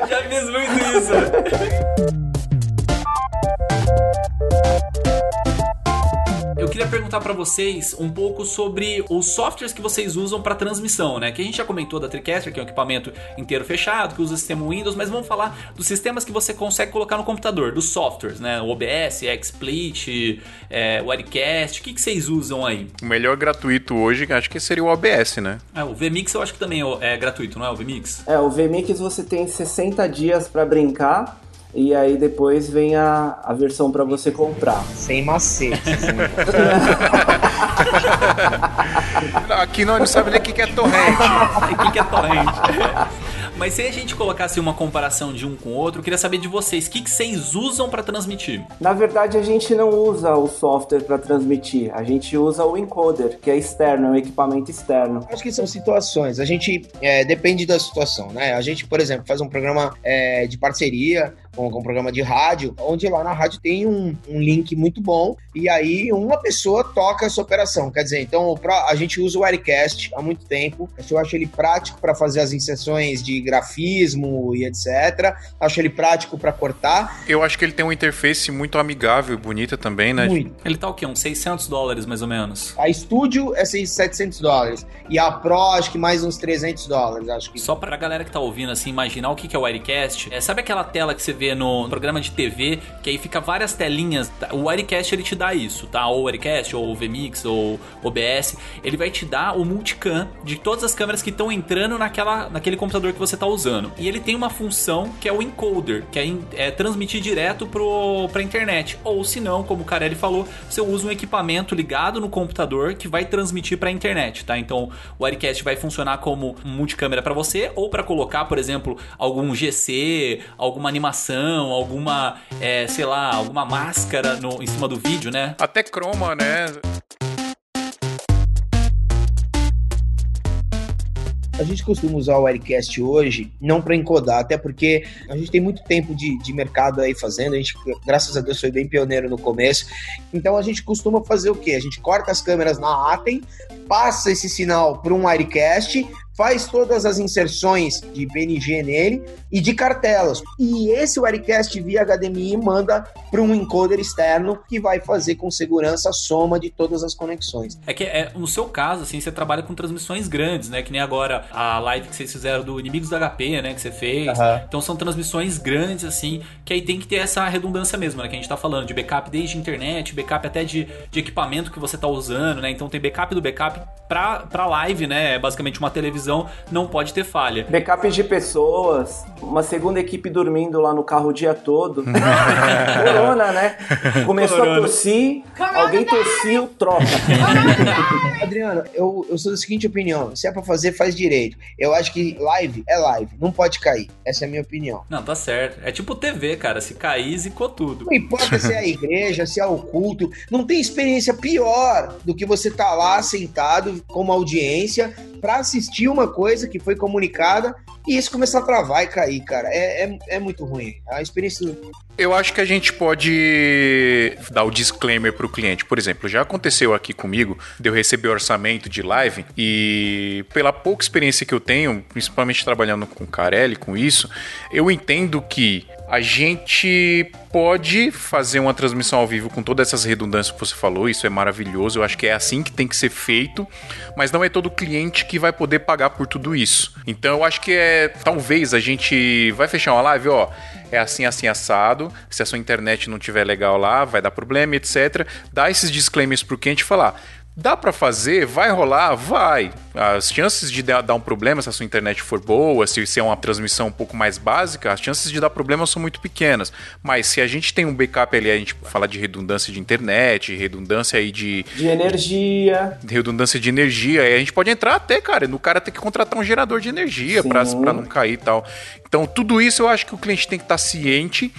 A: Já fiz muito isso. Eu queria perguntar pra vocês um pouco sobre os softwares que vocês usam pra transmissão, né? Que a gente já comentou da TriCaster, que é um equipamento inteiro fechado, que usa o sistema Windows, mas vamos falar dos sistemas que você consegue colocar no computador, dos softwares, né? O OBS, XSplit, é, o Edcast, o que, que vocês usam aí?
C: O melhor gratuito hoje, acho que seria o OBS, né?
A: É, o VMix eu acho que também é gratuito, não é o VMix?
E: É, o VMix você tem 60 dias pra brincar. E aí depois vem a, a versão pra você comprar.
B: Sem macete.
C: Aqui nós não sabemos nem o que que é torrente.
A: O que, que é torrente? Mas se a gente colocasse uma comparação de um com o outro, eu queria saber de vocês, o que, que vocês usam para transmitir?
E: Na verdade, a gente não usa o software para transmitir, a gente usa o encoder, que é externo, é um equipamento externo.
B: Acho que são situações. A gente é, depende da situação, né? A gente, por exemplo, faz um programa é, de parceria com, um programa de rádio, onde lá na rádio tem um, um, link muito bom e aí uma pessoa toca essa operação. Quer dizer, então a gente usa o Wirecast há muito tempo. Eu acho ele prático para fazer as inserções de grafismo e etc. Acho ele prático para cortar.
C: Eu acho que ele tem uma interface muito amigável e bonita também, né?
A: Muito. Ele tá o quê? Uns 600 dólares mais ou menos.
B: A Studio é 700 dólares e a Pro acho que mais uns 300 dólares, acho que.
A: Só pra galera que tá ouvindo assim imaginar o que é o Wirecast, é, sabe aquela tela que você vê no programa de TV, que aí fica várias telinhas. O Wirecast ele te dá isso, tá? Ou o Wirecast, ou o VMix, ou OBS. Ele vai te dar o multicam de todas as câmeras que estão entrando naquela, naquele computador que você tá usando. E ele tem uma função que é o encoder, que é, é transmitir direto pro, pra internet. Ou se não, como o Carelli falou, você usa um equipamento ligado no computador que vai transmitir pra internet, tá? Então o Wirecast vai funcionar como multicâmera para você, ou para colocar, por exemplo, algum GC, alguma animação, alguma, é, sei lá, alguma máscara no, em cima do vídeo, né?
C: Até croma, né?
B: A gente costuma usar o Wirecast hoje, não para encodar, até porque a gente tem muito tempo de, de mercado aí fazendo, a gente, graças a Deus, foi bem pioneiro no começo. Então a gente costuma fazer o quê? A gente corta as câmeras na Atem, passa esse sinal para um Wirecast, faz todas as inserções de PNG nele e de cartelas. E esse Wirecast via HDMI manda para um encoder externo que vai fazer com segurança a soma de todas as conexões.
A: É que é, no seu caso, assim, você trabalha com transmissões grandes, né? Que nem agora a live que vocês fizeram do Inimigos da HP, né? Que você fez. Uhum. Então são transmissões grandes, assim, que aí tem que ter essa redundância mesmo, né? Que a gente tá falando de backup desde internet, backup até de, de equipamento que você tá usando, né? Então tem backup do backup para pra live, né? É basicamente uma televisão não pode ter falha.
E: Backup de pessoas, uma segunda equipe dormindo lá no carro o dia todo. Corona, né? Começou Corona. a tossir, alguém tossiu, troca.
B: Adriano, eu, eu sou da seguinte opinião: se é pra fazer, faz direito. Eu acho que live é live, não pode cair. Essa é a minha opinião.
A: Não, tá certo. É tipo TV, cara. Se cair, zicou tudo.
B: Não importa se é a igreja, se é o culto, não tem experiência pior do que você tá lá sentado como audiência para assistir uma coisa que foi comunicada e isso começar a travar e cair, cara. É, é, é muito ruim. A experiência.
C: Eu acho que a gente pode dar o disclaimer para o cliente. Por exemplo, já aconteceu aqui comigo de eu receber orçamento de live e pela pouca experiência que eu tenho, principalmente trabalhando com Carelli, com isso, eu entendo que a gente pode fazer uma transmissão ao vivo com todas essas redundâncias que você falou, isso é maravilhoso, eu acho que é assim que tem que ser feito, mas não é todo cliente que vai poder pagar por tudo isso. Então eu acho que é talvez a gente vai fechar uma live, ó, é assim, assim, assado. Se a sua internet não tiver legal lá, vai dar problema, etc. Dá esses disclaimers pro cliente falar. Dá para fazer? Vai rolar? Vai. As chances de dar um problema se a sua internet for boa, se é uma transmissão um pouco mais básica, as chances de dar problema são muito pequenas. Mas se a gente tem um backup ali, a gente fala de redundância de internet, redundância aí de.
E: De energia.
C: De redundância de energia. Aí a gente pode entrar até, cara, no cara ter que contratar um gerador de energia para não cair e tal. Então, tudo isso eu acho que o cliente tem que estar ciente.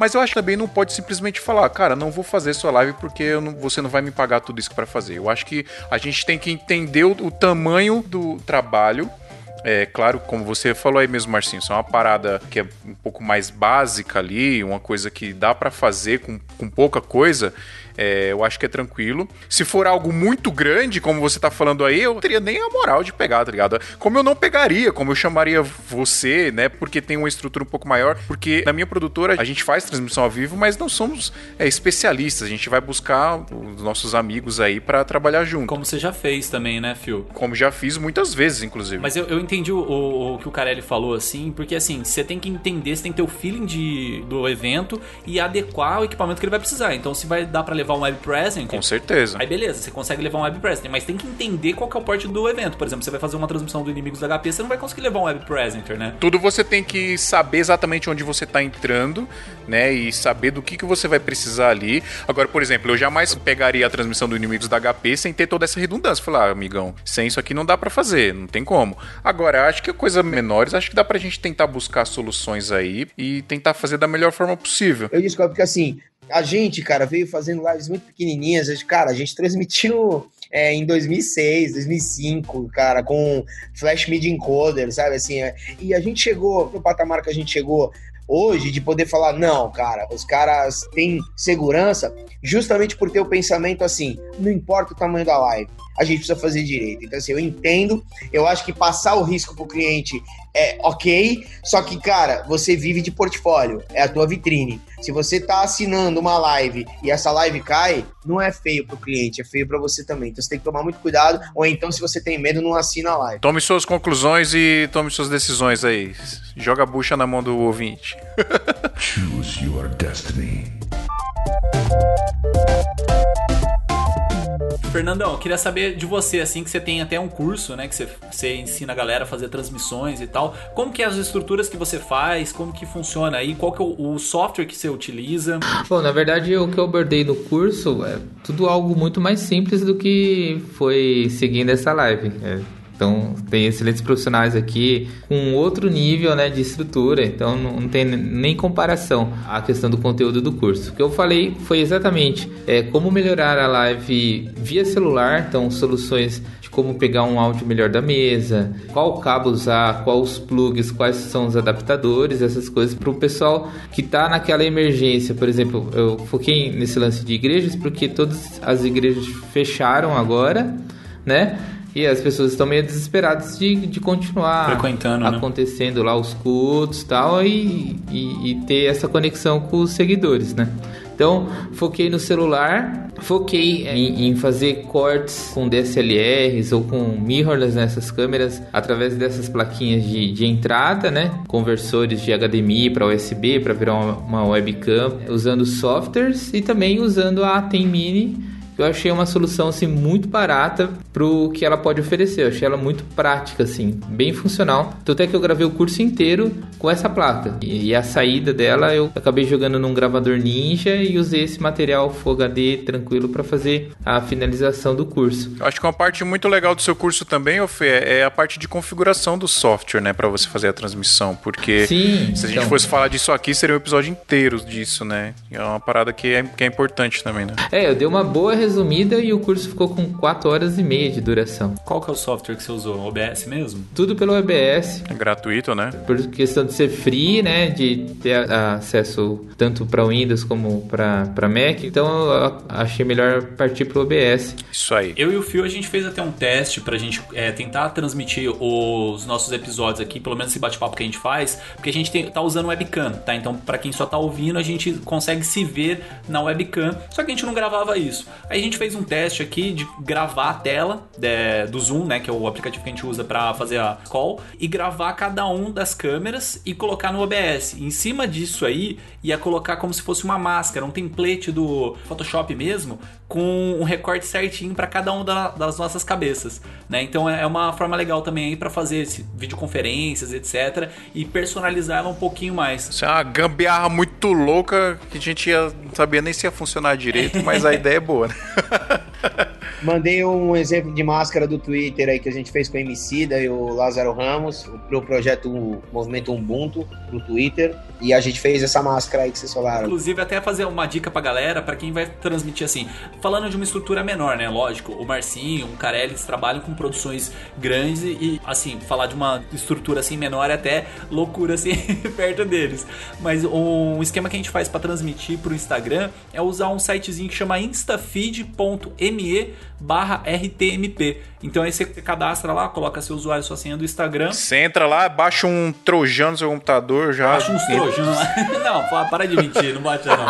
C: Mas eu acho que também não pode simplesmente falar, cara, não vou fazer sua live porque não, você não vai me pagar tudo isso para fazer. Eu acho que a gente tem que entender o, o tamanho do trabalho é claro, como você falou aí mesmo, Marcinho, é uma parada que é um pouco mais básica ali, uma coisa que dá para fazer com, com pouca coisa. É, eu acho que é tranquilo. Se for algo muito grande, como você tá falando aí, eu teria nem a moral de pegar, tá ligado? Como eu não pegaria, como eu chamaria você, né? Porque tem uma estrutura um pouco maior. Porque na minha produtora a gente faz transmissão ao vivo, mas não somos é, especialistas. A gente vai buscar os nossos amigos aí para trabalhar junto.
A: Como você já fez também, né, Phil?
C: Como já fiz muitas vezes, inclusive.
A: Mas eu, eu entendi o, o, o, que o Carelli falou, assim, porque assim, você tem que entender, você tem que ter o feeling de, do evento e adequar o equipamento que ele vai precisar. Então, se vai dar para levar um web present.
C: Com certeza.
A: Aí beleza, você consegue levar um web present, mas tem que entender qual que é o porte do evento. Por exemplo, você vai fazer uma transmissão do Inimigos da HP, você não vai conseguir levar um web presenter, né?
C: Tudo você tem que saber exatamente onde você está entrando, né? E saber do que, que você vai precisar ali. Agora, por exemplo, eu jamais pegaria a transmissão do Inimigos da HP sem ter toda essa redundância. Falar, ah, amigão, sem isso aqui não dá para fazer, não tem como. Agora, acho que coisa menores, acho que dá pra gente tentar buscar soluções aí e tentar fazer da melhor forma possível.
B: Eu discordo porque assim, a gente, cara, veio fazendo lives muito pequenininhas. Cara, a gente transmitiu é, em 2006, 2005, cara, com Flash Media Encoder, sabe? Assim, é, e a gente chegou no patamar que a gente chegou hoje de poder falar, não, cara, os caras têm segurança justamente por ter o pensamento assim, não importa o tamanho da live, a gente precisa fazer direito. Então, assim, eu entendo, eu acho que passar o risco pro cliente é ok, só que, cara, você vive de portfólio, é a tua vitrine. Se você tá assinando uma live e essa live cai, não é feio pro cliente, é feio para você também. Então você tem que tomar muito cuidado, ou então, se você tem medo, não assina a live.
C: Tome suas conclusões e tome suas decisões aí. Joga a bucha na mão do ouvinte.
K: Choose your destiny.
A: Fernandão, queria saber de você, assim, que você tem até um curso, né? Que você, você ensina a galera a fazer transmissões e tal. Como que é as estruturas que você faz? Como que funciona aí? Qual que é o, o software que você utiliza?
D: Bom, na verdade, o que eu abordei no curso é tudo algo muito mais simples do que foi seguindo essa live. É então, tem excelentes profissionais aqui com outro nível né, de estrutura, então não, tem nem comparação à questão do conteúdo do curso. O que eu falei foi exatamente é, como melhorar a live via celular, então soluções de como pegar um áudio melhor da mesa, qual cabo usar, quais plugs, quais são os adaptadores, essas coisas para o pessoal que está naquela emergência. Por exemplo, eu foquei nesse lance de igrejas porque todas as igrejas fecharam agora, né? E as pessoas estão meio desesperadas de, de continuar
A: Frequentando, né?
D: acontecendo né? lá os cultos tal, e, e, e ter essa conexão com os seguidores, né? Então, foquei no celular, foquei em, em, fazer cortes com DSLRs ou com mirrorless nessas câmeras através dessas plaquinhas de, de entrada, né? Conversores de HDMI para USB para virar uma, uma, webcam, usando softwares e também usando a ATEM Mini eu achei uma solução assim muito barata pro que ela pode oferecer. Eu achei ela muito prática assim, bem funcional. Tanto é que eu gravei o curso inteiro com essa placa. E, e a saída dela eu acabei jogando num gravador Ninja e usei esse material Full HD tranquilo para fazer a finalização do curso.
C: Eu acho que uma parte muito legal do seu curso também, Fê, é a parte de configuração do software, né, para você fazer a transmissão, porque
D: Sim,
C: se a gente
D: então...
C: fosse falar disso aqui, seria um episódio inteiro disso, né? É uma parada que é, que é importante também, né?
D: É, eu dei uma boa resumida e o curso ficou com 4 horas e meia de duração.
A: Qual que é o software que você usou? OBS mesmo?
D: Tudo pelo OBS.
C: É gratuito, né?
D: Por questão de ser free, né? De ter acesso tanto para Windows como para Mac. Então eu achei melhor partir pro OBS.
C: Isso aí.
A: Eu e o Fio a gente fez até um teste pra gente é, tentar transmitir os nossos episódios aqui, pelo menos esse bate-papo que a gente faz, porque a gente tem, tá usando webcam, tá? Então, para quem só tá ouvindo, a gente consegue se ver na webcam, só que a gente não gravava isso. Aí a gente fez um teste aqui de gravar a tela de, do Zoom, né, que é o aplicativo que a gente usa para fazer a call, e gravar cada um das câmeras e colocar no OBS. Em cima disso aí, ia colocar como se fosse uma máscara, um template do Photoshop mesmo, com um recorte certinho para cada uma das nossas cabeças, né? Então é uma forma legal também aí para fazer videoconferências, etc, e personalizar ela um pouquinho mais.
C: Isso é uma gambiarra muito louca que a gente ia, não sabia nem se ia funcionar direito, mas a ideia é boa, né?
B: Mandei um exemplo de máscara do Twitter aí que a gente fez com a Emicida e o Lázaro Ramos pro projeto Movimento Ubuntu pro Twitter. E a gente fez essa máscara aí que vocês falaram.
A: Inclusive, até fazer uma dica pra galera, para quem vai transmitir assim. Falando de uma estrutura menor, né? Lógico, o Marcinho, o Carelli, eles trabalham com produções grandes e, assim, falar de uma estrutura assim menor é até loucura assim perto deles. Mas um esquema que a gente faz para transmitir pro Instagram é usar um sitezinho que chama instafeed.me barra RTMP. Então aí você cadastra lá, coloca seu usuário, sua senha do Instagram.
C: Você entra lá, baixa um trojano no seu computador já.
A: Baixa uns trojanos. Não, para de mentir, não baixa não.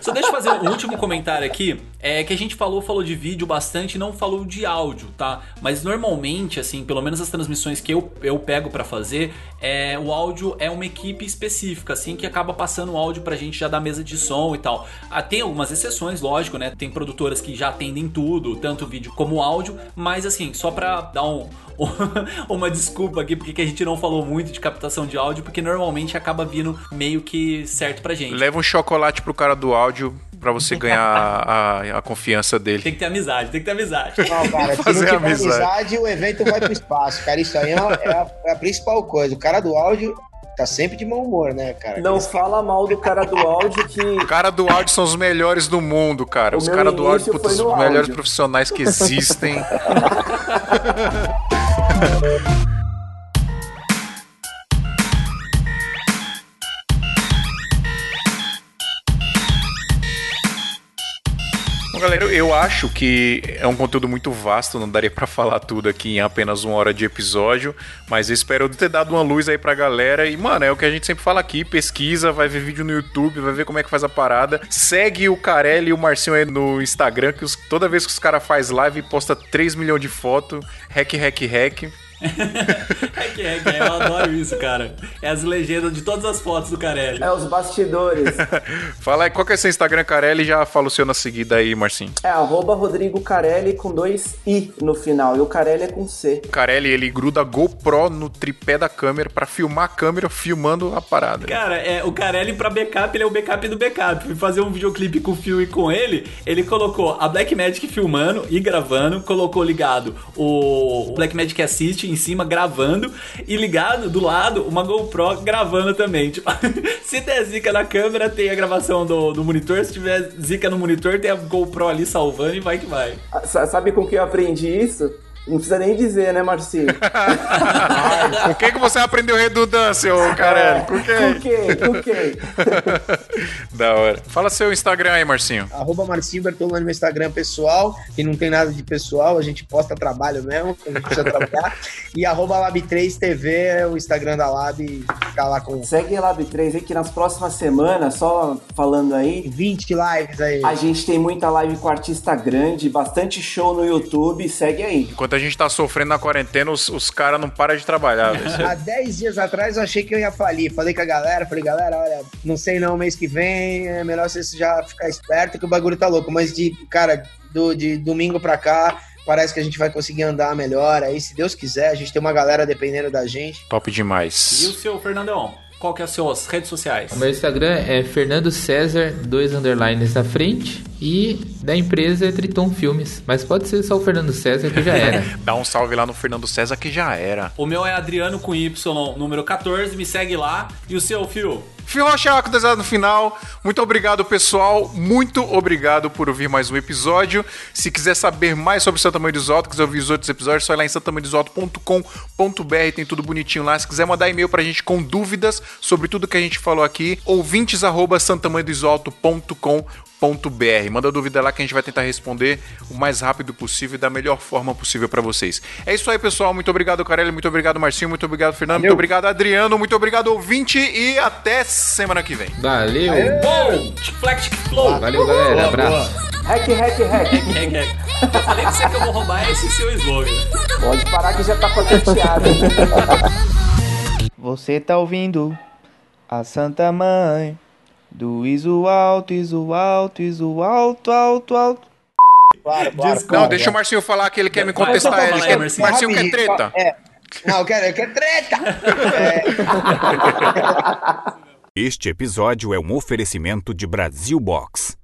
A: Só deixa eu fazer um último comentário aqui. É que a gente falou, falou de vídeo bastante, não falou de áudio, tá? Mas normalmente, assim, pelo menos as transmissões que eu, eu pego para fazer, é, o áudio é uma equipe específica, assim, que acaba passando o áudio pra gente já da mesa de som e tal. Ah, tem algumas exceções, lógico, né? Tem produtoras que já atendem tudo, tanto vídeo como áudio, mas assim, só pra dar um, uma desculpa aqui porque a gente não falou muito de captação de áudio, porque normalmente acaba vindo meio que certo pra gente.
C: Leva um chocolate pro cara do áudio pra você ganhar a, a confiança dele.
A: Tem que ter amizade, tem que ter amizade.
B: Não, cara, se não tiver
C: amizade.
B: amizade. o evento vai pro espaço, cara. Isso aí é a, é a- é a principal coisa. O cara do áudio tá sempre de mau humor, né, cara?
E: Não fala mal do cara do áudio que
C: O cara do áudio são os melhores do mundo, cara.
E: O
C: Os caras do áudio,
E: foi
C: os melhores
E: áudio.
C: profissionais que existem. galera, eu- acho que é um conteúdo muito vasto, não daria pra falar tudo aqui em apenas uma hora de episódio, mas eu espero ter dado uma luz aí pra galera. E, mano, é o que a gente sempre fala aqui: pesquisa, vai ver vídeo no YouTube, vai ver como é que faz a parada. Segue o Carelli e o Marcinho aí no Instagram, que os- toda vez que os caras faz live, posta 3 milhões de fotos. Hack, hack, hack.
A: É que é, que é, eu adoro isso, cara. É as legendas de todas as fotos do Carelli.
E: é os bastidores.
C: Fala aí, qual que é seu Instagram, Carelli? Já fala o seu na seguida aí, Marcinho.
E: É arroba Rodrigo Carelli com dois I no final. E o Carelli é com C.
C: O Carelli, ele gruda GoPro no tripé da câmera pra filmar a câmera filmando a parada.
A: Cara, é, o Carelli pra backup, ele é o backup do backup. Fui fazer um videoclipe com o Phil e com ele, ele colocou a Blackmagic filmando e gravando, colocou ligado o o Blackmagic Assist em cima gravando e ligado do lado uma GoPro gravando também. Tipo, se der zica na câmera, tem a gravação do, do monitor, se tiver zica no monitor, tem a GoPro ali salvando e vai que vai.
E: Sa- Sabe com que eu aprendi isso? Não precisa nem dizer, né, Marcinho?
C: Com quem que você aprendeu redundância, ô Carelli? Com
E: Com
C: quem?
E: quem? Com quem?
C: da hora. Fala seu Instagram aí, Marcinho.
B: Arroba Marcinho Bertolani no meu Instagram pessoal, que não tem nada de pessoal, a gente posta trabalho mesmo, a gente precisa trabalhar. E arroba Lab3TV é o Instagram da Lab, fica lá com
E: Segue Lab 3 aí que nas próximas semanas, só falando aí,
B: 20 lives aí.
E: a gente tem muita live com artista grande, bastante show no YouTube, segue aí.
C: Enquanto a gente tá sofrendo na quarentena, os, os caras não param de trabalhar.
B: Há 10 dias atrás eu achei que eu ia falir. Falei com a galera, falei, galera, olha, não sei não, mês que vem é melhor vocês já ficar esperto que o bagulho tá louco. Mas de, cara, do, de domingo pra cá, parece que a gente vai conseguir andar melhor. Aí, se Deus quiser, a gente tem uma galera dependendo da gente.
C: Top
A: E o
C: demais.
A: seu, Fernandão? Qual que é as suas redes sociais?
D: O meu Instagram é Fernando César, dois underlines na frente. E da empresa é Triton Filmes. Mas pode ser só o Fernando César que já era.
C: Dá um salve lá no Fernando César que já era.
A: O meu é Adriano com Y, número 14, me segue lá. E o seu, Fio?
C: Fio Rocha com desenho no final. Muito obrigado, pessoal. Muito obrigado por ouvir mais um episódio. Se quiser saber mais sobre Santa Mãe do Isoto, quiser ouvir os outros episódios, só ir lá em santamanhodoisoto.com.br. Tem tudo bonitinho lá. Se quiser mandar e-mail pra gente com dúvidas sobre tudo que a gente falou aqui, ouvintes arroba santamanhodoisoto.com.br. Manda dúvida lá que a gente vai tentar responder o mais rápido possível e da melhor forma possível pra vocês. É isso aí, pessoal. Muito obrigado, Carelli. Muito obrigado, Marcinho. Muito obrigado, Fernando. Muito obrigado, Adriano. Muito obrigado, ouvinte. E até semana que vem.
D: Valeu!
A: Bom, tic-flex, tic-flow.
D: Valeu, galera. Abraço.
E: Hack, hack, hack.
A: Hack, hack. Eu falei pra você que eu vou roubar esse seu slogan.
E: Pode parar que já tá patenteado.
L: Você tá ouvindo a Santa Mãe do Iso Alto, Iso Alto, Iso Alto, Alto, Alto.
B: Claro, claro.
A: Desculpa.
C: Não, deixa o Marcinho falar que ele quer me contestar. Ele quer...
A: Marcinho.
C: Marcinho quer treta.
B: É. Não, eu quero, eu quero treta! É,
K: Este episódio é um oferecimento de Brasil Box.